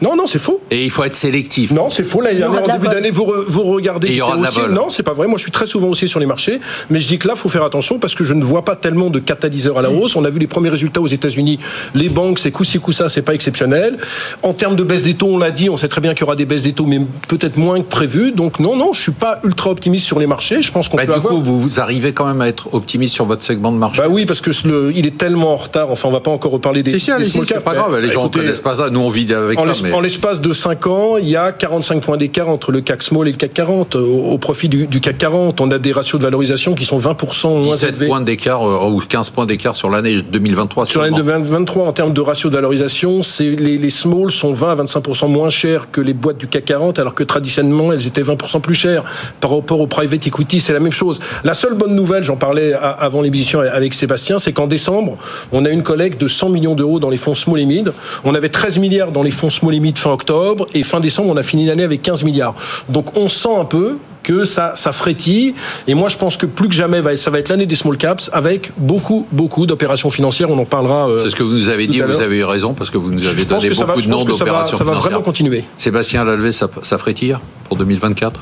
non, non, c'est faux. Et il faut être sélectif. Non, c'est faux. L'année dernière, en début d'année, vous, vous regardez. il y aura de la Non, c'est pas vrai. Moi, je suis très souvent aussi sur les marchés. Mais je dis que là, il faut faire attention parce que je ne vois pas tellement de catalyseurs à la hausse. On a vu les premiers résultats aux États-Unis. Les banques, c'est coup-ci, coup-ça, c'est pas exceptionnel. En termes de baisse des taux, on l'a dit, on sait très bien qu'il y aura des baisses des taux, mais peut-être moins que prévu. Donc, non, non, je suis pas ultra optimiste sur les marchés. Je pense qu'on bah, peut du avoir... coup, vous, arrivez quand même à être optimiste sur votre segment de marché. Bah oui, parce que le, il est tellement en retard. Enfin, on va pas encore reparler des. C'est c'est pas grave. Les gens ne connaissent pas ça. Nous, on vit avec ça. En l'espace de 5 ans, il y a 45 points d'écart entre le CAC Small et le CAC 40 au, profit du, CAC 40. On a des ratios de valorisation qui sont 20% moins 17 points d'écart euh, ou 15 points d'écart sur l'année 2023. Sur l'année 2023, en termes de ratio de valorisation, c'est les, les small sont 20 à 25% moins chers que les boîtes du CAC 40, alors que traditionnellement elles étaient 20% plus chères par rapport au private equity. C'est la même chose. La seule bonne nouvelle, j'en parlais avant l'émission avec Sébastien, c'est qu'en décembre, on a une collecte de 100 millions d'euros dans les fonds small et mid. On avait 13 milliards dans les fonds small et mid fin octobre et fin décembre, on a fini l'année avec 15 milliards. Donc on sent un peu que ça, ça frétille. Et moi, je pense que plus que jamais, ça va être l'année des small caps avec beaucoup, beaucoup d'opérations financières. On en parlera. Euh, C'est ce que vous nous avez dit. Vous avez eu raison parce que vous nous avez donné beaucoup de noms d'opérations Ça va vraiment continuer. Sébastien Lalvé, ça, ça frétille pour 2024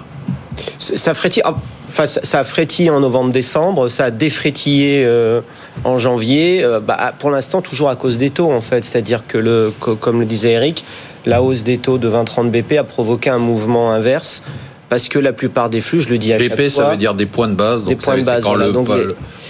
ça frétille, enfin, ça frétille en novembre-décembre, ça a défrétillé euh, en janvier. Euh, bah, pour l'instant, toujours à cause des taux, en fait. C'est-à-dire que, le, comme le disait Eric, la hausse des taux de 20-30 BP a provoqué un mouvement inverse parce que la plupart des flux, je le dis à BP, chaque fois... BP, ça veut dire des points de base. Donc des points de base, quand le,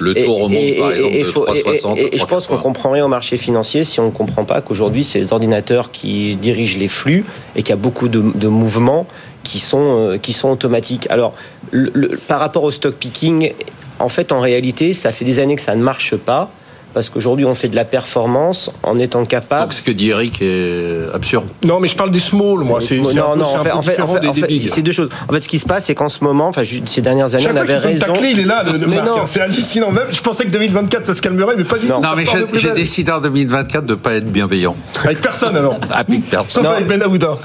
le, taux remonte, par exemple, de 3,60 Et, je pense qu'on comprend rien au marché financier si on ne comprend pas qu'aujourd'hui, c'est les ordinateurs qui dirigent les flux et qu'il y a beaucoup de, de, mouvements qui sont, euh, qui sont automatiques. Alors, le, par rapport au stock picking, en fait, en réalité, ça fait des années que ça ne marche pas parce qu'aujourd'hui on fait de la performance en étant capable. Donc ce que dit Eric est absurde. Non, mais je parle des small, moi. C'est non, non, en fait, en fait, en fait c'est deux choses. En fait, ce qui se passe, c'est qu'en ce moment, enfin, ces dernières années, on avait raison. Tacler, il est là, le, mais non, c'est hallucinant. Même, je pensais que 2024 ça se calmerait, mais pas du tout. Non, mais j'ai décidé en 2024 de ne pas être bienveillant. Avec personne alors. Avec personne. Sauf avec Ben Aouda.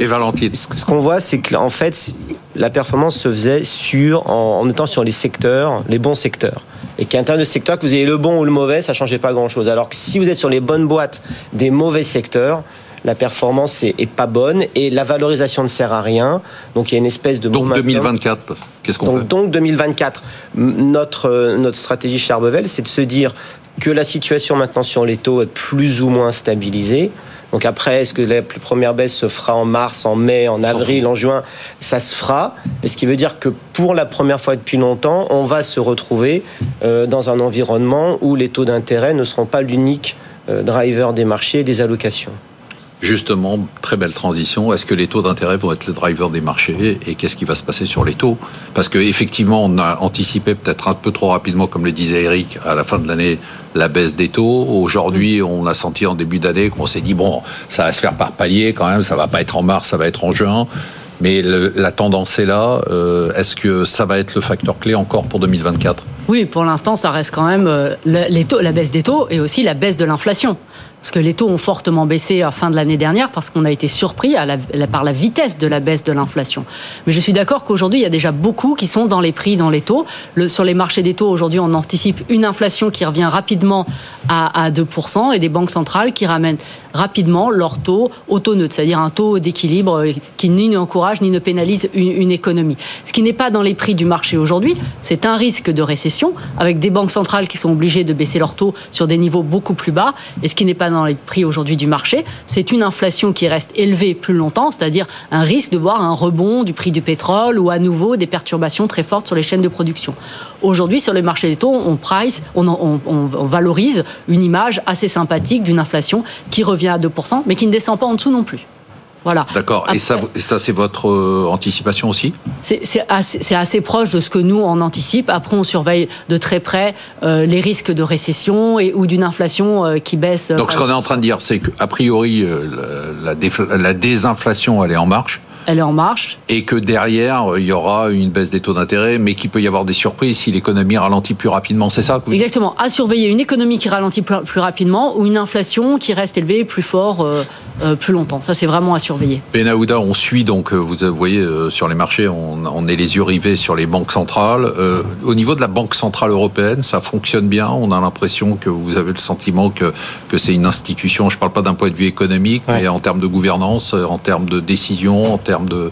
Et Valentine. Ce qu'on voit, c'est que en fait, la performance se faisait sur en étant sur les secteurs, les bons secteurs et qu'à l'intérieur de secteur, que vous ayez le bon ou le mauvais, ça ne changeait pas grand-chose. Alors que si vous êtes sur les bonnes boîtes des mauvais secteurs, la performance est, pas bonne et la valorisation ne sert à rien. Donc il y a une espèce de donc 2024. Qu'est-ce qu'on fait? Donc 2024, notre notre stratégie chez Arbevel, c'est de se dire que la situation maintenant sur les taux est plus ou moins stabilisée. Donc après, est-ce que la première baisse se fera en mars, en mai, en avril, en juin? Ça se fera. Ce qui veut dire que pour la première fois depuis longtemps, on va se retrouver euh, dans un environnement où les taux d'intérêt ne seront pas l'unique euh, driver des marchés et des allocations. Justement, très belle transition. Est-ce que les taux d'intérêt vont être le driver des marchés et qu'est-ce qui va se passer sur les taux? Parce qu'effectivement, on a anticipé peut-être un peu trop rapidement, comme le disait Eric, à la fin de l'année, la baisse des taux. Aujourd'hui, on a senti en début d'année qu'on s'est dit bon, ça va se faire par palier quand même. Ça va pas être en mars, ça va être en juin. Mais la tendance est là. Euh, est-ce que ça va être le facteur clé encore pour 2024 Oui, pour l'instant, ça reste quand même euh, la baisse des taux et aussi la baisse de l'inflation parce que les taux ont fortement baissé à fin de l'année dernière parce qu'on a été surpris par la vitesse de la baisse de l'inflation. Mais je suis d'accord qu'aujourd'hui, il y a déjà beaucoup qui sont dans les prix, dans les taux. Sur les marchés des taux, aujourd'hui, on anticipe une inflation qui revient rapidement à, à 2% et des banques centrales qui ramènent rapidement leur taux au taux neutre, c'est-à-dire un taux d'équilibre qui ni n'encourage ni ne pénalise une, une économie. Ce qui n'est pas dans les prix du marché aujourd'hui, c'est un risque de récession avec des banques centrales qui sont obligées de baisser leurs taux sur des niveaux beaucoup plus bas et ce qui n'est pas dans les prix aujourd'hui du marché. C'est une inflation qui reste élevée plus longtemps, c'est-à-dire un risque de voir un rebond du prix du pétrole ou à nouveau des perturbations très fortes sur les chaînes de production. Aujourd'hui, sur le marché des taux, on price, on, valorise une image assez sympathique d'une inflation qui revient à 2%, mais qui ne descend pas en dessous non plus. Voilà. D'accord. Et ça, ça c'est votre euh, anticipation aussi C'est assez, assez, proche de ce que nous on anticipe. Après, on surveille de très près euh, les risques de récession et ou d'une inflation euh, qui baisse. Donc, ce qu'on est en train de dire, c'est qu'a priori, la, la, la désinflation, elle est en marche elle est en marche. Et que derrière, il y aura une baisse des taux d'intérêt, mais qu'il peut y avoir des surprises si l'économie ralentit plus rapidement. C'est ça Exactement. À surveiller une économie qui ralentit plus, rapidement ou une inflation qui reste élevée plus fort euh, euh, plus longtemps. Ça, c'est vraiment à surveiller. Benaouda, on suit donc, euh, vous voyez, sur les marchés, on, on, est les yeux rivés sur les banques centrales. au niveau de la Banque Centrale Européenne, ça fonctionne bien. On a l'impression que vous avez le sentiment que, que c'est une institution, je ne parle pas d'un point de vue économique, mais en termes de gouvernance, en termes de décision, en termes de,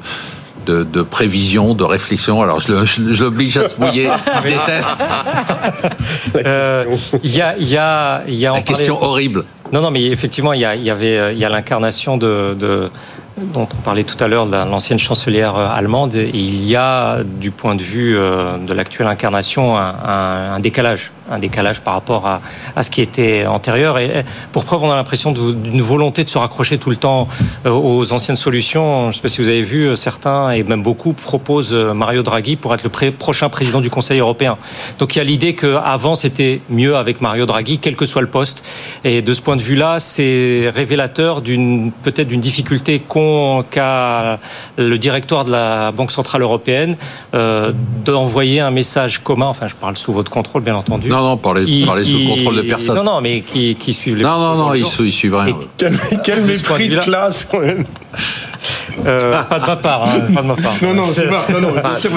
de, prévision, de réflexion. Alors, je, l'oblige à se mouiller. je déteste. Euh, il y a, y a, y a La question horrible. Non, non, mais effectivement, il y, y avait, il y a l'incarnation de, de dont on parlait tout à l'heure de l'ancienne chancelière euh, allemande, il y a, du point de vue euh, de l'actuelle incarnation, un, décalage, un décalage par rapport à, à, ce qui était antérieur. Et pour preuve, on a l'impression d'une volonté de se raccrocher tout le temps euh, aux anciennes solutions. Je ne sais pas si vous avez vu, certains et même beaucoup proposent Mario Draghi pour être le prochain président du Conseil européen. Donc il y a l'idée qu'avant c'était mieux avec Mario Draghi, quel que soit le poste. Et de ce point de vue-là, c'est révélateur peut-être d'une difficulté qu'a le directoire de la Banque Centrale Européenne euh, d'envoyer un message commun, enfin je parle sous votre contrôle bien entendu. Non, parlez, parlez sous le contrôle de personne. Non, non, mais qui, qui suivent les... Non, non, non, ils, suivent rien. Quel, quel mépris de classe euh, pas de ma part, hein, pas de ma part. Non, non, c'est pas. Non, non, c'est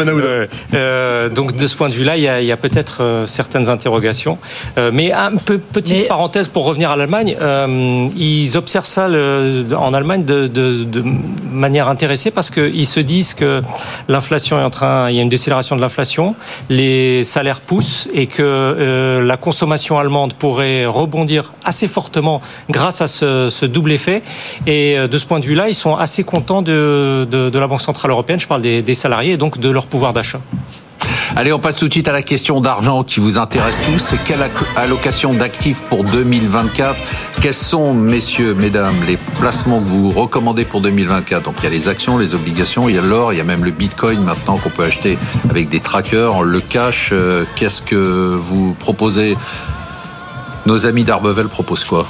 euh, donc de ce point de vue-là, il y a, il y a peut-être euh, certaines interrogations. Euh, mais un peu petite parenthèse pour revenir à l'Allemagne, euh, ils observent ça le, en Allemagne de, de, de manière intéressée parce qu'ils se disent que l'inflation est en train, il y a une décélération de l'inflation, les salaires poussent et que la consommation allemande pourrait rebondir assez fortement grâce à ce, ce double effet. Et de ce point de vue-là, ils sont assez contents de de, la Banque Centrale Européenne, je parle des, salariés et donc de leur pouvoir d'achat. Allez, on passe tout de suite à la question d'argent qui vous intéresse tous. C'est quelle allocation d'actifs pour 2024 Quels sont, messieurs, mesdames, les placements que vous recommandez pour 2024 Donc il y a les actions, les obligations, il y a l'or, il y a même le bitcoin maintenant qu'on peut acheter avec des trackers, le cash. Euh, qu'est-ce que vous proposez? Nos amis d'Arbevel proposent quoi?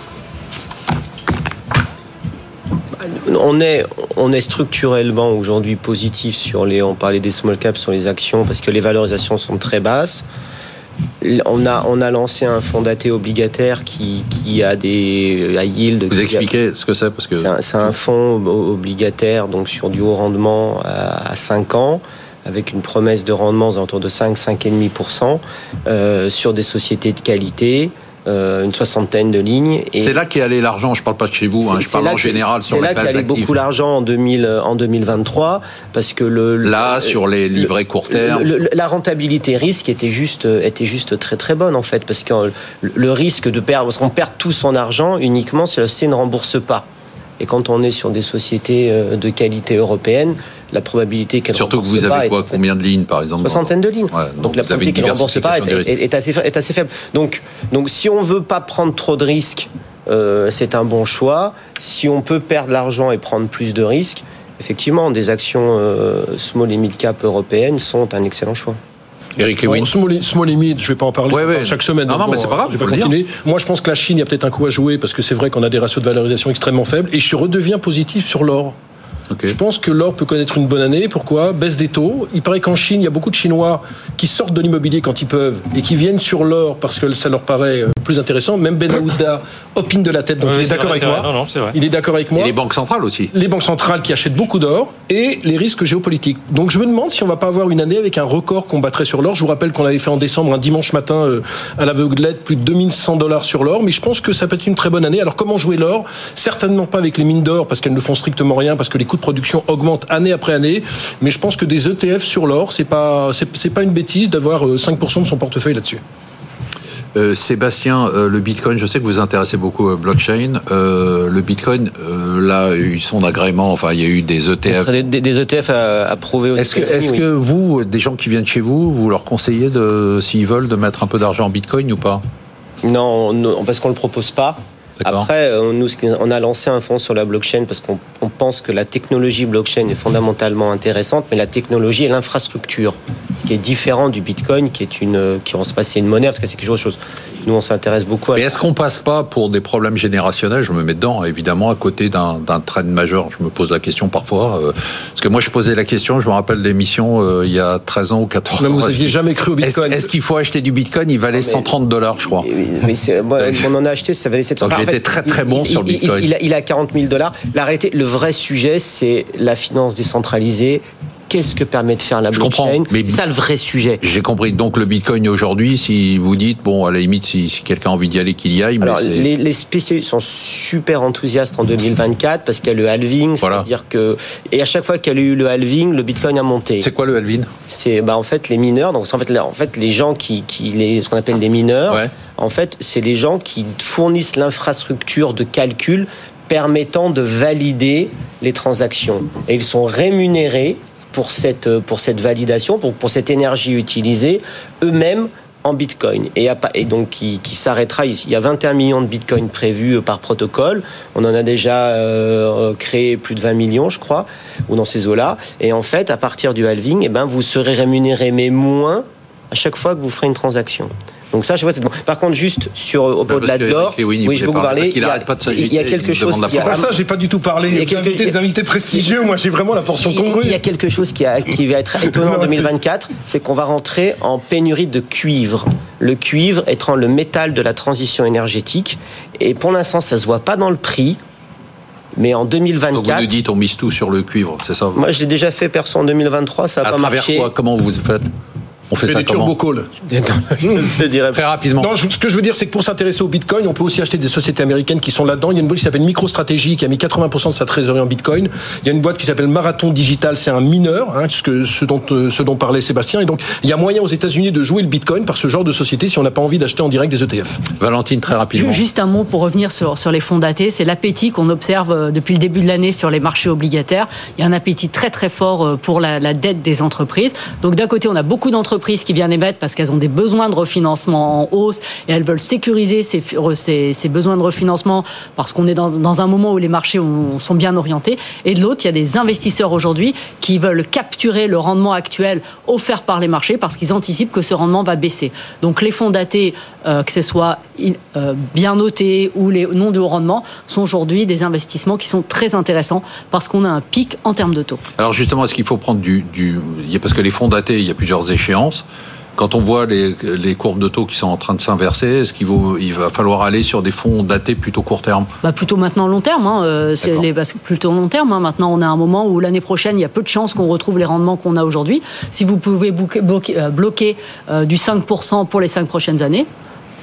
On est, on est structurellement aujourd'hui positif sur les, on parlait des small caps sur les actions parce que les valorisations sont très basses. On a, on a lancé un fonds daté obligataire qui, qui a des à yield. Vous expliquez ce que c'est parce que c'est un, fonds obligataire donc sur du haut rendement à, 5 ans avec une promesse de rendement autour de 5 5,5% euh, sur des sociétés de qualité euh, une soixantaine de lignes. C'est là qu'est allé l'argent, je ne parle pas de chez vous, hein, je parle en général sur les C'est là qu'est allé beaucoup l'argent en, 2000, en 2023, parce que le... Là, sur les livrets court terme... la rentabilité risque était juste, était juste très très bonne en fait, parce que le risque de perdre, parce qu'on perd tout son argent uniquement si la société ne rembourse pas. Et quand on est sur des sociétés euh, de qualité européenne, la probabilité qu'elle Surtout que vous avez quoi, combien de lignes par exemple Soixantaine de lignes. donc, la probabilité qu'elle ne rembourse pas est, assez, est, assez, faible. Donc, donc si on veut pas prendre trop de risques, euh, c'est un bon choix. Si on peut perdre l'argent et prendre plus de risques, effectivement, des actions euh, small et mid cap européennes sont un excellent choix. Eric Lewin. small, small limit, je ne vais pas en parler chaque semaine. Non, non, mais c'est pas grave. Je vais continuer. Moi, je pense que la Chine, il y a peut-être un coup à jouer parce que c'est vrai qu'on a des ratios de valorisation extrêmement faibles. Et je redeviens positif sur l'or. Je pense que l'or peut connaître une bonne année. Pourquoi? Baisse des taux. Il paraît qu'en Chine, il y a beaucoup de Chinois qui sortent de l'immobilier quand ils peuvent et qui viennent sur l'or parce que ça leur paraît euh, plus intéressant. Même Ben Aouda opine de la tête, donc il est, d'accord avec moi. il est d'accord avec moi. Et les banques centrales aussi. Les banques centrales qui achètent beaucoup d'or et les risques géopolitiques. Donc je me demande si on va pas avoir une année avec un record qu'on battrait sur l'or. Je vous rappelle qu'on avait fait en décembre un dimanche matin euh, à l'aveuglette plus de 2100 dollars sur l'or, mais je pense que ça peut être une très bonne année. Alors comment jouer l'or? Certainement pas avec les mines d'or parce qu'elles ne font strictement rien parce que les coûts production augmentent année après année. Mais je pense que des ETF sur l'or, c'est pas c'est pas une bêtise d'avoir 5% euh, de son portefeuille là-dessus. Euh, Sébastien, euh, le Bitcoin, je sais que vous intéressez beaucoup à blockchain. le Bitcoin, là, ils sont d'agrément. Enfin, il y a eu des ETF. Des, ETF approuvés Est-ce que, est que vous, des gens qui viennent chez vous, vous leur conseillez de, s'ils veulent, de mettre un peu d'argent en Bitcoin ou pas? Non, non, parce qu'on le propose pas. Après, euh, nous, on a lancé un fonds sur la blockchain parce qu'on pense que la technologie blockchain est fondamentalement intéressante, mais la technologie et l'infrastructure, ce qui est différent du Bitcoin, qui est une, qui va se passer une monnaie, parce que c'est quelque chose. Nous, on s'intéresse beaucoup à. Mais est-ce qu'on passe pas pour des problèmes générationnels? Je me mets dedans, évidemment, à côté d'un trend majeur. Je me pose la question parfois. Euh, parce que moi, je posais la question, je me rappelle l'émission euh, il y a 13 ans ou 14 ans. Mais vous n'aviez jamais cru au Bitcoin. Est-ce qu'il faut acheter du Bitcoin? Il valait 130 dollars, je crois. Mais, on en a acheté, ça valait 700 dollars était très très bon sur le Bitcoin. Il, il, a, 40 000 dollars. La réalité, le vrai sujet, c'est la finance décentralisée qu'est-ce que permet de faire la blockchain C'est ça le vrai sujet. J'ai compris. Donc le Bitcoin aujourd'hui, si vous dites, bon, à la limite, si, quelqu'un a envie d'y aller, qu'il y aille. Alors, les, les, spécialistes sont super enthousiastes en 2024 parce qu'il y a le halving, c'est-à-dire que et à chaque fois qu'il y a eu le halving, le Bitcoin a monté. C'est quoi le halving? C'est bah, en fait les mineurs. Donc en fait, en fait les gens qui, qui les, ce qu'on appelle les mineurs. En fait, c'est les gens qui fournissent l'infrastructure de calcul permettant de valider les transactions. Et ils sont rémunérés pour cette, euh, pour cette validation, pour, cette énergie utilisée, eux-mêmes en Bitcoin. Et, et donc, qui, qui s'arrêtera. Il y a 21 millions de Bitcoin prévus euh, par protocole. On en a déjà euh, créé plus de 20 millions, je crois, ou dans ces eaux-là. Et en fait, à partir du halving, eh ben, vous serez rémunéré, mais moins à chaque fois que vous ferez une transaction. Donc ça, je vois, c'est bon. Par contre, juste sur au bah, delà de l'or, oui, j'ai beaucoup parlé. Il, il y a quelque chose. Qui a, pas ça, j'ai pas du tout parlé. Il y a quelques, des invités prestigieux. Moi, j'ai vraiment la portion congrue. Il y a quelque chose qui, a, qui va être étonnant en 2024, c'est qu'on va rentrer en pénurie de cuivre. Le cuivre étant le métal de la transition énergétique, et pour l'instant, ça se voit pas dans le prix. Mais en 2024. vous nous dites, on mise tout sur le cuivre, c'est ça Moi, je l'ai déjà fait perso en 2023, ça n'a pas marché. Quoi? Comment vous faites? On fait, ça des turbo calls. je dirais très rapidement. Non, ce que je veux dire, c'est que pour s'intéresser au Bitcoin, on peut aussi acheter des sociétés américaines qui sont là-dedans. Il y a une boîte qui s'appelle MicroStrategy qui a mis 80% de sa trésorerie en Bitcoin. Il y a une boîte qui s'appelle Marathon Digital, c'est un mineur, hein, ce, ce, dont, euh, ce dont parlait Sébastien. Et donc, il y a moyen aux États-Unis de jouer le Bitcoin par ce genre de société si on n'a pas envie d'acheter en direct des ETF. Valentine, très rapidement. Juste un mot pour revenir sur, sur les fonds datés. C'est l'appétit qu'on observe euh, depuis le début de l'année sur les marchés obligataires. Il y a un appétit très très fort euh, pour la, la dette des entreprises. Donc d'un côté, on a beaucoup d'entreprises qui viennent émettre parce qu'elles ont des besoins de refinancement en hausse et elles veulent sécuriser ces, besoins de refinancement parce qu'on est dans, un moment où les marchés sont bien orientés. Et de l'autre, il y a des investisseurs aujourd'hui qui veulent capturer le rendement actuel offert par les marchés parce qu'ils anticipent que ce rendement va baisser. Donc les fonds datés, euh, que ce soit euh, bien notés ou les non de haut rendement, sont aujourd'hui des investissements qui sont très intéressants parce qu'on a un pic en termes de taux. Alors justement, est-ce qu'il faut prendre du, du... Parce que les fonds datés, il y a plusieurs échéances. Quand on voit les, courbes de taux qui sont en train de s'inverser, est-ce qu'il il va falloir aller sur des fonds datés plutôt court terme? Bah Plutôt maintenant long terme. Hein, euh, c'est les, plutôt long terme. Hein. Maintenant, on a un moment où l'année prochaine, il y a peu de chances qu'on retrouve les rendements qu'on a aujourd'hui. Si vous pouvez bloquer, bloquer euh, du 5% pour les 5 prochaines années,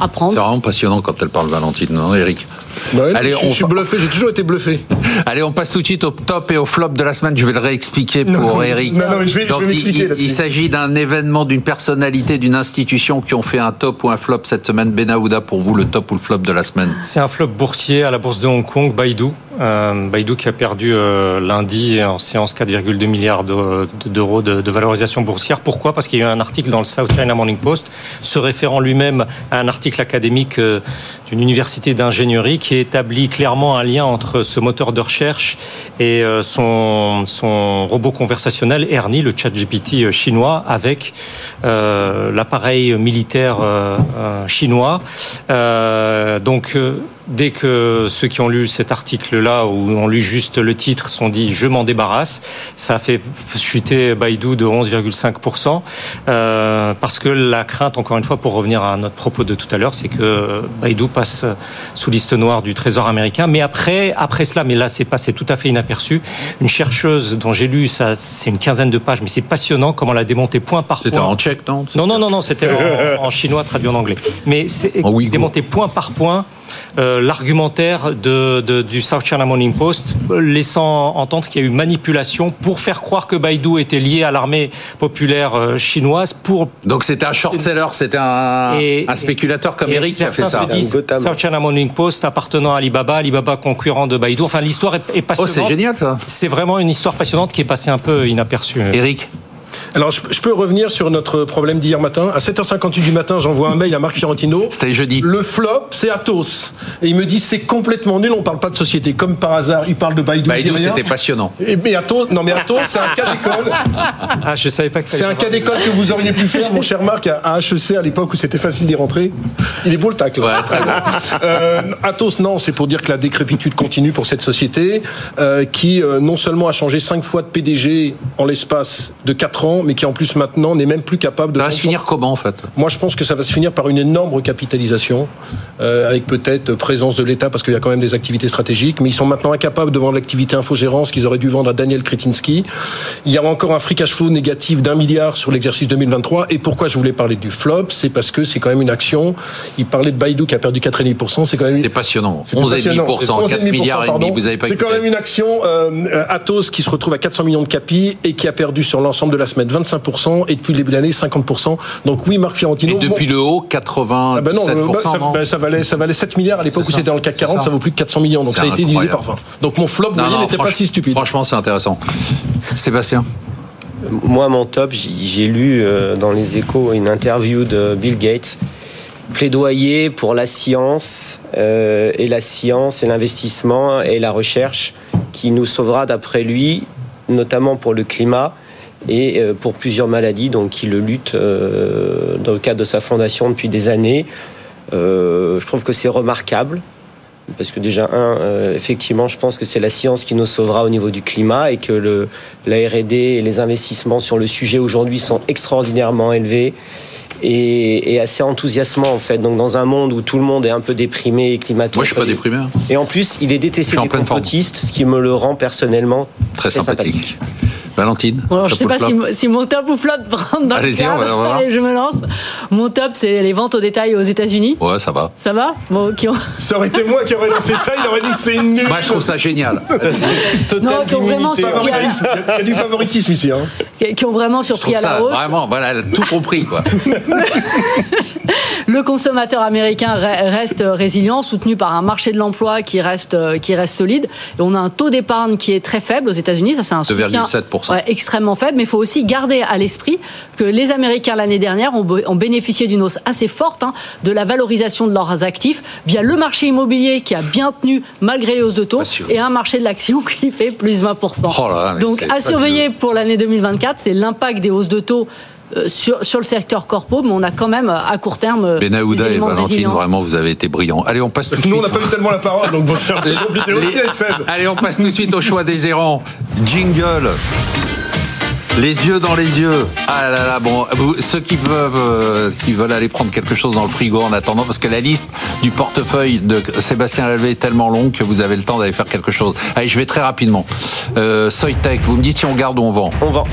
C'est vraiment passionnant quand elle parle Valentine, non, Eric Bah ouais, Allez, je, on je suis bluffé, j'ai toujours été bluffé. Allez, on passe tout de suite au top et au flop de la semaine. Je vais le réexpliquer pour Non, Eric. non, non, je vais- je vais Donc, il- il, là-dessus. il s'agit d'un événement, d'une personnalité, d'une institution qui ont fait un top ou un flop cette semaine. Benaouda, pour vous, le top ou le flop de la semaine C'est un flop boursier à la bourse de Hong Kong, Baidu. Euh, Baidu qui a perdu euh, lundi en séance 4,2 milliards de- d'euros de, valorisation boursière. Pourquoi? Parce qu'il y a eu un article dans le South China Morning Post se référant lui-même à un article académique euh, d'une université d'ingénierie qui établit clairement un lien entre ce moteur de recherche et son, son robot conversationnel Ernie, le chat GPT chinois, avec l'appareil militaire chinois. Donc, dès que ceux qui ont lu cet article-là ou ont lu juste le titre sont dit je m'en débarrasse, ça a fait chuter Baidu de 11,5%. Euh, parce que la crainte, encore une fois, pour revenir à notre propos de tout à l'heure, c'est que Baidu passe sous liste noire du Trésor américain. Mais après, après cela, mais là c'est passé tout à fait inaperçu, une chercheuse dont j'ai lu, ça, c'est une quinzaine de pages, mais c'est passionnant comment la démonter point par C'était point. en tchèque, non? Non, non, non, non, c'était en, en chinois traduit en anglais. Mais c'est démonté point par point euh, l'argumentaire de, de- du South China Morning Post, euh, laissant entendre qu'il y a eu manipulation pour faire croire que Baidu était lié à l'armée populaire euh, chinoise pour Donc c'était un short-seller, c'était un, Et- un spéculateur comme et Eric qui a fait certains ça. se disent Gotham. South China Morning Post appartenant à Alibaba, Alibaba concurrent de Baidu. Enfin, l'histoire est, est Oh, passionnante. c'est génial ça. C'est vraiment une histoire passionnante qui est passée un peu inaperçue. Eric Alors, je, je peux revenir sur notre problème d'hier matin. À 7h58 du matin, j'envoie un mail à Marc Fiorentino. C'était jeudi. Le flop, c'est Atos. Et il me dit, c'est complètement nul, on parle pas de société. Comme par hasard, il parle de Baidu. Baidu, c'était passionnant. Et, mais Atos, non mais Atos, c'est un cas d'école. Ah, je savais pas que C'est un cas d'école que vous auriez pu faire, mon cher Marc, à HEC à l'époque où c'était facile d'y rentrer. Il est beau le tacle. Ouais, très bon. Euh, Atos, non, c'est pour dire que la décrépitude continue pour cette société euh, qui euh, non seulement a changé cinq fois de PDG en l'espace de ans, mais qui en plus maintenant n'est même plus capable de. Ça va se finir comment en fait moi, je pense que ça va se finir par une énorme recapitalisation, euh, avec peut-être présence de l'État, parce qu'il y a quand même des activités stratégiques. Mais ils sont maintenant incapables de vendre l'activité infogérance qu'ils auraient dû vendre à Daniel Kretinsky. Il y a encore un free cash flow négatif d'un milliard sur l'exercice 2023. Et pourquoi je voulais parler du flop C'est parce que c'est quand même une action. Il parlait de Baidu qui a perdu 4,5%. C'est quand même C'était passionnant. c'était passionnant. 11,5%, 4 11,5%, milliards et demi. Vous avez pas C'est quand même une action euh, Atos qui se retrouve à 400 millions de capi et qui a perdu sur l'ensemble de la semaine 25% et depuis le début de l'année 50%. Donc oui, Marc Et Fiorentino. depuis bon- le haut, 87%. ah ben non, bah, ça, non bah, ça valait, ça valait 7 milliards à l'époque où c'était dans le CAC C'est 40, ça. ça. vaut plus de 400 millions. Donc ça a été divisé incroyable. par 20. Donc mon flop, vous Non, voyez, non, n'était pas si stupide. Franchement, c'est intéressant. Sébastien Moi, mon top, j'ai j'ai lu euh, dans les échos une interview de Bill Gates, plaidoyer pour la science, euh, et la science et l'investissement et la recherche qui nous sauvera, d'après lui, notamment pour le climat et euh, pour plusieurs maladies, donc il lutte euh, dans le cadre de sa fondation depuis des années. Euh, je trouve que c'est remarquable. Parce que déjà, un, effectivement, je pense que c'est la science qui nous sauvera au niveau du climat et que le, la R&D et les investissements sur le sujet aujourd'hui sont extraordinairement élevés et, et assez enthousiasmants en fait. Donc dans un monde où tout le monde est un peu déprimé et climato. Moi, je suis pas déprimé. hein. Et en plus, il est détesté des complotistes, ce qui me le rend personnellement Très sympathique. Valentine Bon, alors, je sais pas si, si mon top ou flop rentre dans Allez-y, le on va- on va voir. Allez, je me lance. Mon top, c'est les ventes au détail aux États-Unis. Ouais, ça va. Ça va? Bon, qui ont... Ça aurait été moi qui aurais lancé ça, il aurait dit c'est une nulle. Moi, je trouve ça génial. Non, qui ont vraiment Il y a. Il y a du favoritisme ici. Hein. Qui- ont vraiment surpris à la ça hausse. vraiment, voilà, elle a tout compris, quoi. Le consommateur américain re- reste résilient, soutenu par un marché de l'emploi qui reste qui reste solide. Et on a un taux d'épargne qui est très faible aux États-Unis. Ça, c'est un soutien 2,7%. ouais, extrêmement faible. Mais il faut aussi garder à l'esprit que les Américains l'année dernière ont, bénéficié d'une hausse assez forte hein, de la valorisation de leurs actifs via le marché immobilier qui a bien tenu malgré les hausses de taux et un marché de l'action qui fait plus 20%. Oh là là, mais Donc à surveiller pour l'année 2024, c'est l'impact des hausses de taux. Euh, Sur, sur le secteur corpo, mais on a quand même à court terme euh, Benaouda et Valentine, résilience. vraiment, vous avez été brillants. Allez, on passe tout de Nous, suite. on n'a pas eu tellement la parole, donc bon, c'est un peu compliqué aussi avec Seb. Allez, on passe tout de suite au choix des gérants. Jingle. Les yeux dans les yeux. Ah là là, bon, vous- ceux qui veulent, euh, qui veulent aller prendre quelque chose dans le frigo en attendant, parce que la liste du portefeuille de Sébastien Lalvé est tellement longue que vous avez le temps d'aller faire quelque chose. Allez, je vais très rapidement. Euh, Soitec, vous me dites si on garde ou on vend On vend,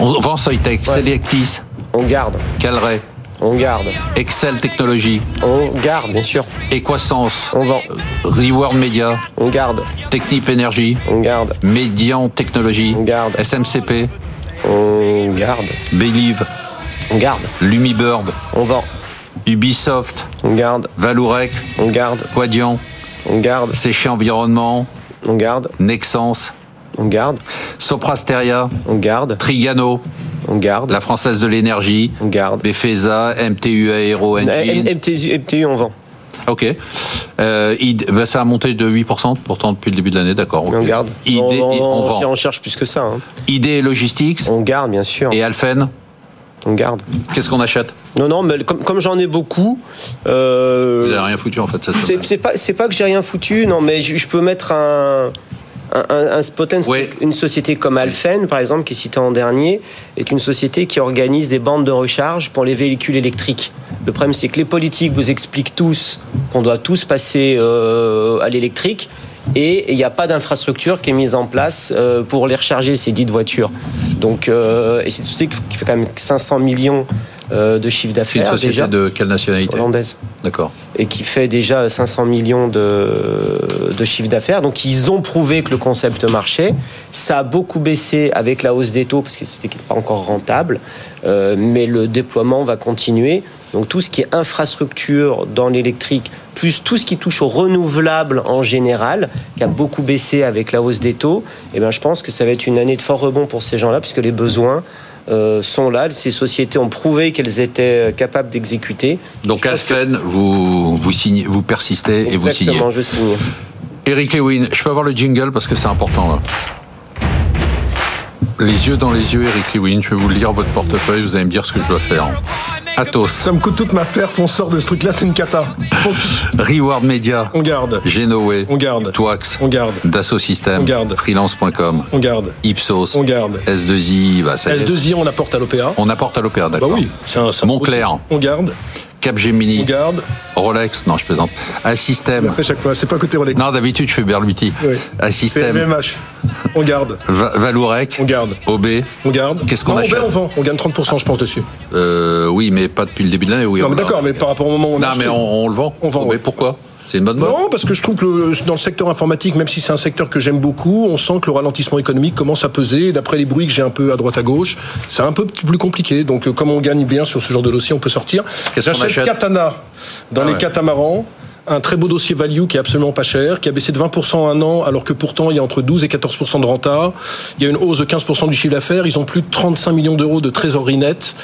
On vend Soitec, Ouais. Selectis, on garde, Calray, On garde. Excel Technologies, On garde, bien sûr. Equasens, On vend. Reward Media, On garde. Technip Energy, On garde. Median Technologies, On garde. SMCP, On garde. Believe, On garde. Lumibird, On vend. Ubisoft, On garde. Valourec, On garde. Quadian, On garde. Séché Environnement, On garde. Nexens, On garde. Soprasteria, On garde. Trigano, On garde. la Française de l'énergie, On garde. Befesa, MTU Aero Engine. MTU, MTU, on vend. Ok. Euh, ID bah, ça a monté de 8% pourtant depuis le début de l'année, d'accord. On garde. ID, on, on- on cherche plus que ça. hein. ID Logistics On garde, bien sûr. et Alphen, On garde. qu'est-ce qu'on achète? Non, non, mais comme, comme j'en ai beaucoup. euh, Vous n'avez rien foutu en fait cette c'est semaine. c'est pas, pas que j'ai rien foutu, non, mais je, je peux mettre un. Un, un, un une société comme Alphen, par exemple, qui est citée en dernier, est une société qui organise des bandes de recharge pour les véhicules électriques. Le problème, c'est que les politiques vous expliquent tous qu'on doit tous passer euh, à l'électrique et il n'y a pas d'infrastructure qui est mise en place euh, pour les recharger, ces dites voitures. Donc, euh, et c'est une société qui fait quand même 500 millions euh, de chiffre C'est une d'affaires société déjà, de quelle nationalité hollandaise D'accord. et qui fait déjà 500 millions de, de chiffre d'affaires. Donc ils ont prouvé que le concept marchait. Ça a beaucoup baissé avec la hausse des taux parce que c'était pas encore rentable, Euh, mais le déploiement va continuer. Donc tout ce qui est infrastructure dans l'électrique, plus tout ce qui touche au renouvelable en général, qui a beaucoup baissé avec la hausse des taux, et ben je pense que ça va être une année de fort rebond pour ces gens-là puisque les besoins sont là. Ces sociétés ont prouvé qu'elles étaient capables d'exécuter. Donc pense que- Alphen, vous, vous, signez, vous persistez et vous signez. Exactement, je signe. Eric Lewin, je peux avoir le jingle parce que c'est important là. Les yeux dans les yeux, Eric Lewin, je vais vous lire votre portefeuille, vous allez me dire ce que je dois faire. Atos, Ça me coûte toute ma perf, on sort de ce truc-là, c'est une cata. Reward Media, On garde, Genoé, On garde. Twax, on garde, Dassault Systèmes, On garde. Freelance.com, on garde. Ipsos, On garde. S2I, bah, ça y est. S2I, on apporte à l'OPA. on apporte à l'opéra, Bah d'accord. oui, c'est un. c'est un- Montclair, On garde, Capgemini, on garde. Rolex, non je plaisante, On Assystem, le fait chaque fois, c'est pas côté Rolex. non d'habitude je fais Berluti, Oui. C'est Assystem, LVMH. On garde, Va- Valourec, on garde, OB, on garde. Qu'est-ce qu'on achète Aubert, on vend, on gagne 30%, je pense, dessus. euh, oui mais pas depuis le début de l'année, oui. Non, on mais d'accord, mais par rapport au moment où on a Non acheté. mais on, on le vend, On vend, mais oui. pourquoi? C'est une bonne mode Non, parce que je trouve que le- dans le secteur informatique, même si c'est un secteur que j'aime beaucoup, on sent que le ralentissement économique commence à peser. D'après les bruits que j'ai un peu à droite à gauche, c'est un peu plus compliqué. Donc, euh, comme on gagne bien sur ce genre de dossier, on peut sortir. J'achète achète? Katana dans Ah les ouais. catamarans. Un très beau dossier value qui est absolument pas cher, qui a baissé de 20% en un an, alors que pourtant il y a entre 12 et 14% de renta. Il y a une hausse de 15% du chiffre d'affaires. Ils ont plus de 35 millions d'euros de trésorerie nette.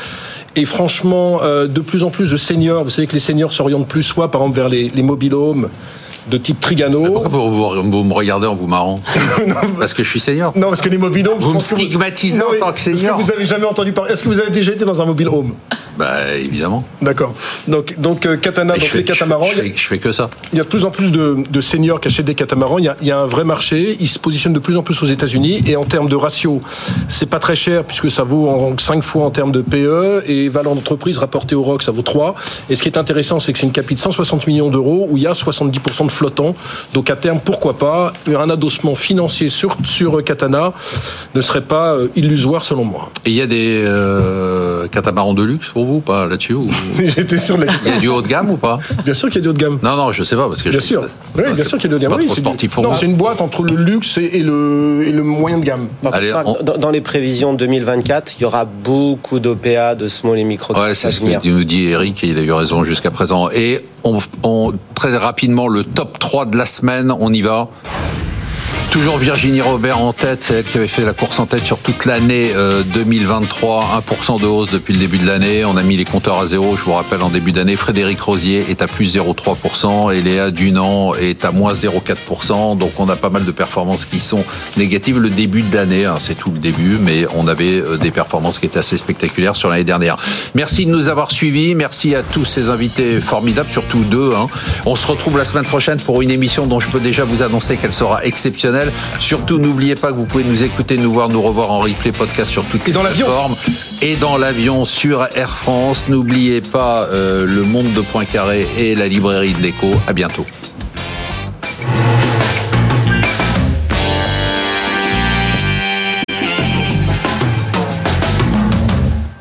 Et franchement, euh, de plus en plus de seniors, vous savez que les seniors s'orientent plus soit par exemple vers les, les mobile homes de type Trigano. Pourquoi vous, vous- vous me regardez en vous marrant Parce que je suis senior. Non, parce que les mobile homes. Vous me stigmatisez Non, en tant que Est-ce senior. que vous avez jamais entendu parler Est-ce que vous avez déjà été dans un mobile home? Bah évidemment. D'accord. Donc, donc euh, Katana, donc fais, les catamarans. je, fais, je fais que ça. Il y a de plus en plus de, de seniors qui achètent des catamarans. Il y, a, il y a un vrai marché. Ils se positionnent de plus en plus aux États-Unis. Et en termes de ratio, c'est pas très cher puisque ça vaut en 5 fois en termes de PE. Et valeur d'entreprise rapportée au ROC, ça vaut 3. Et ce qui est intéressant, c'est que c'est une capitale de 160 millions d'euros où il y a 70% de flottants. Donc à terme, pourquoi pas un adossement financier sur, sur Katana ne serait pas euh, illusoire selon moi. Et il y a des euh, catamarans de luxe pour vous, pas là-dessus ou... J'étais sur les... Il y a du haut de gamme ou pas Bien sûr qu'il y a du haut de gamme. Non, non, je sais pas parce que Bien je- sûr. Oui, Non, bien c'est- sûr qu'il y a du haut de gamme. Pas Oui, trop c'est du- sportif pour Non, c'est une boîte entre le luxe et, le, et le moyen de gamme. Allez, on- dans, dans les prévisions 2024, il y aura beaucoup d'OPA, de small et micro Ouais, c'est ce que nous dit Eric, et il a eu raison jusqu'à présent. Et on, on- très rapidement, le top 3 de la semaine, on y va. Toujours Virginie Robert en tête, c'est elle qui avait fait la course en tête sur toute l'année euh, 2023, 1% de hausse depuis le début de l'année. On a mis les compteurs à zéro, je vous rappelle, en début d'année. Frédéric Rosier est à plus 0,3% et Léa Dunant est à moins 0,4%. Donc on a pas mal de performances qui sont négatives. Le début de l'année, hein, c'est tout le début, mais on avait euh, des performances qui étaient assez spectaculaires sur l'année dernière. Merci de nous avoir suivis. Merci à tous ces invités formidables, surtout deux. hein. On se retrouve la semaine prochaine pour une émission dont je peux déjà vous annoncer qu'elle sera exceptionnelle. Surtout, n'oubliez pas que vous pouvez nous écouter, nous voir, nous revoir en replay podcast sur toutes et les plateformes. Et dans l'avion sur Air France. N'oubliez pas euh, le monde de Poincaré et la librairie de l'écho. À bientôt.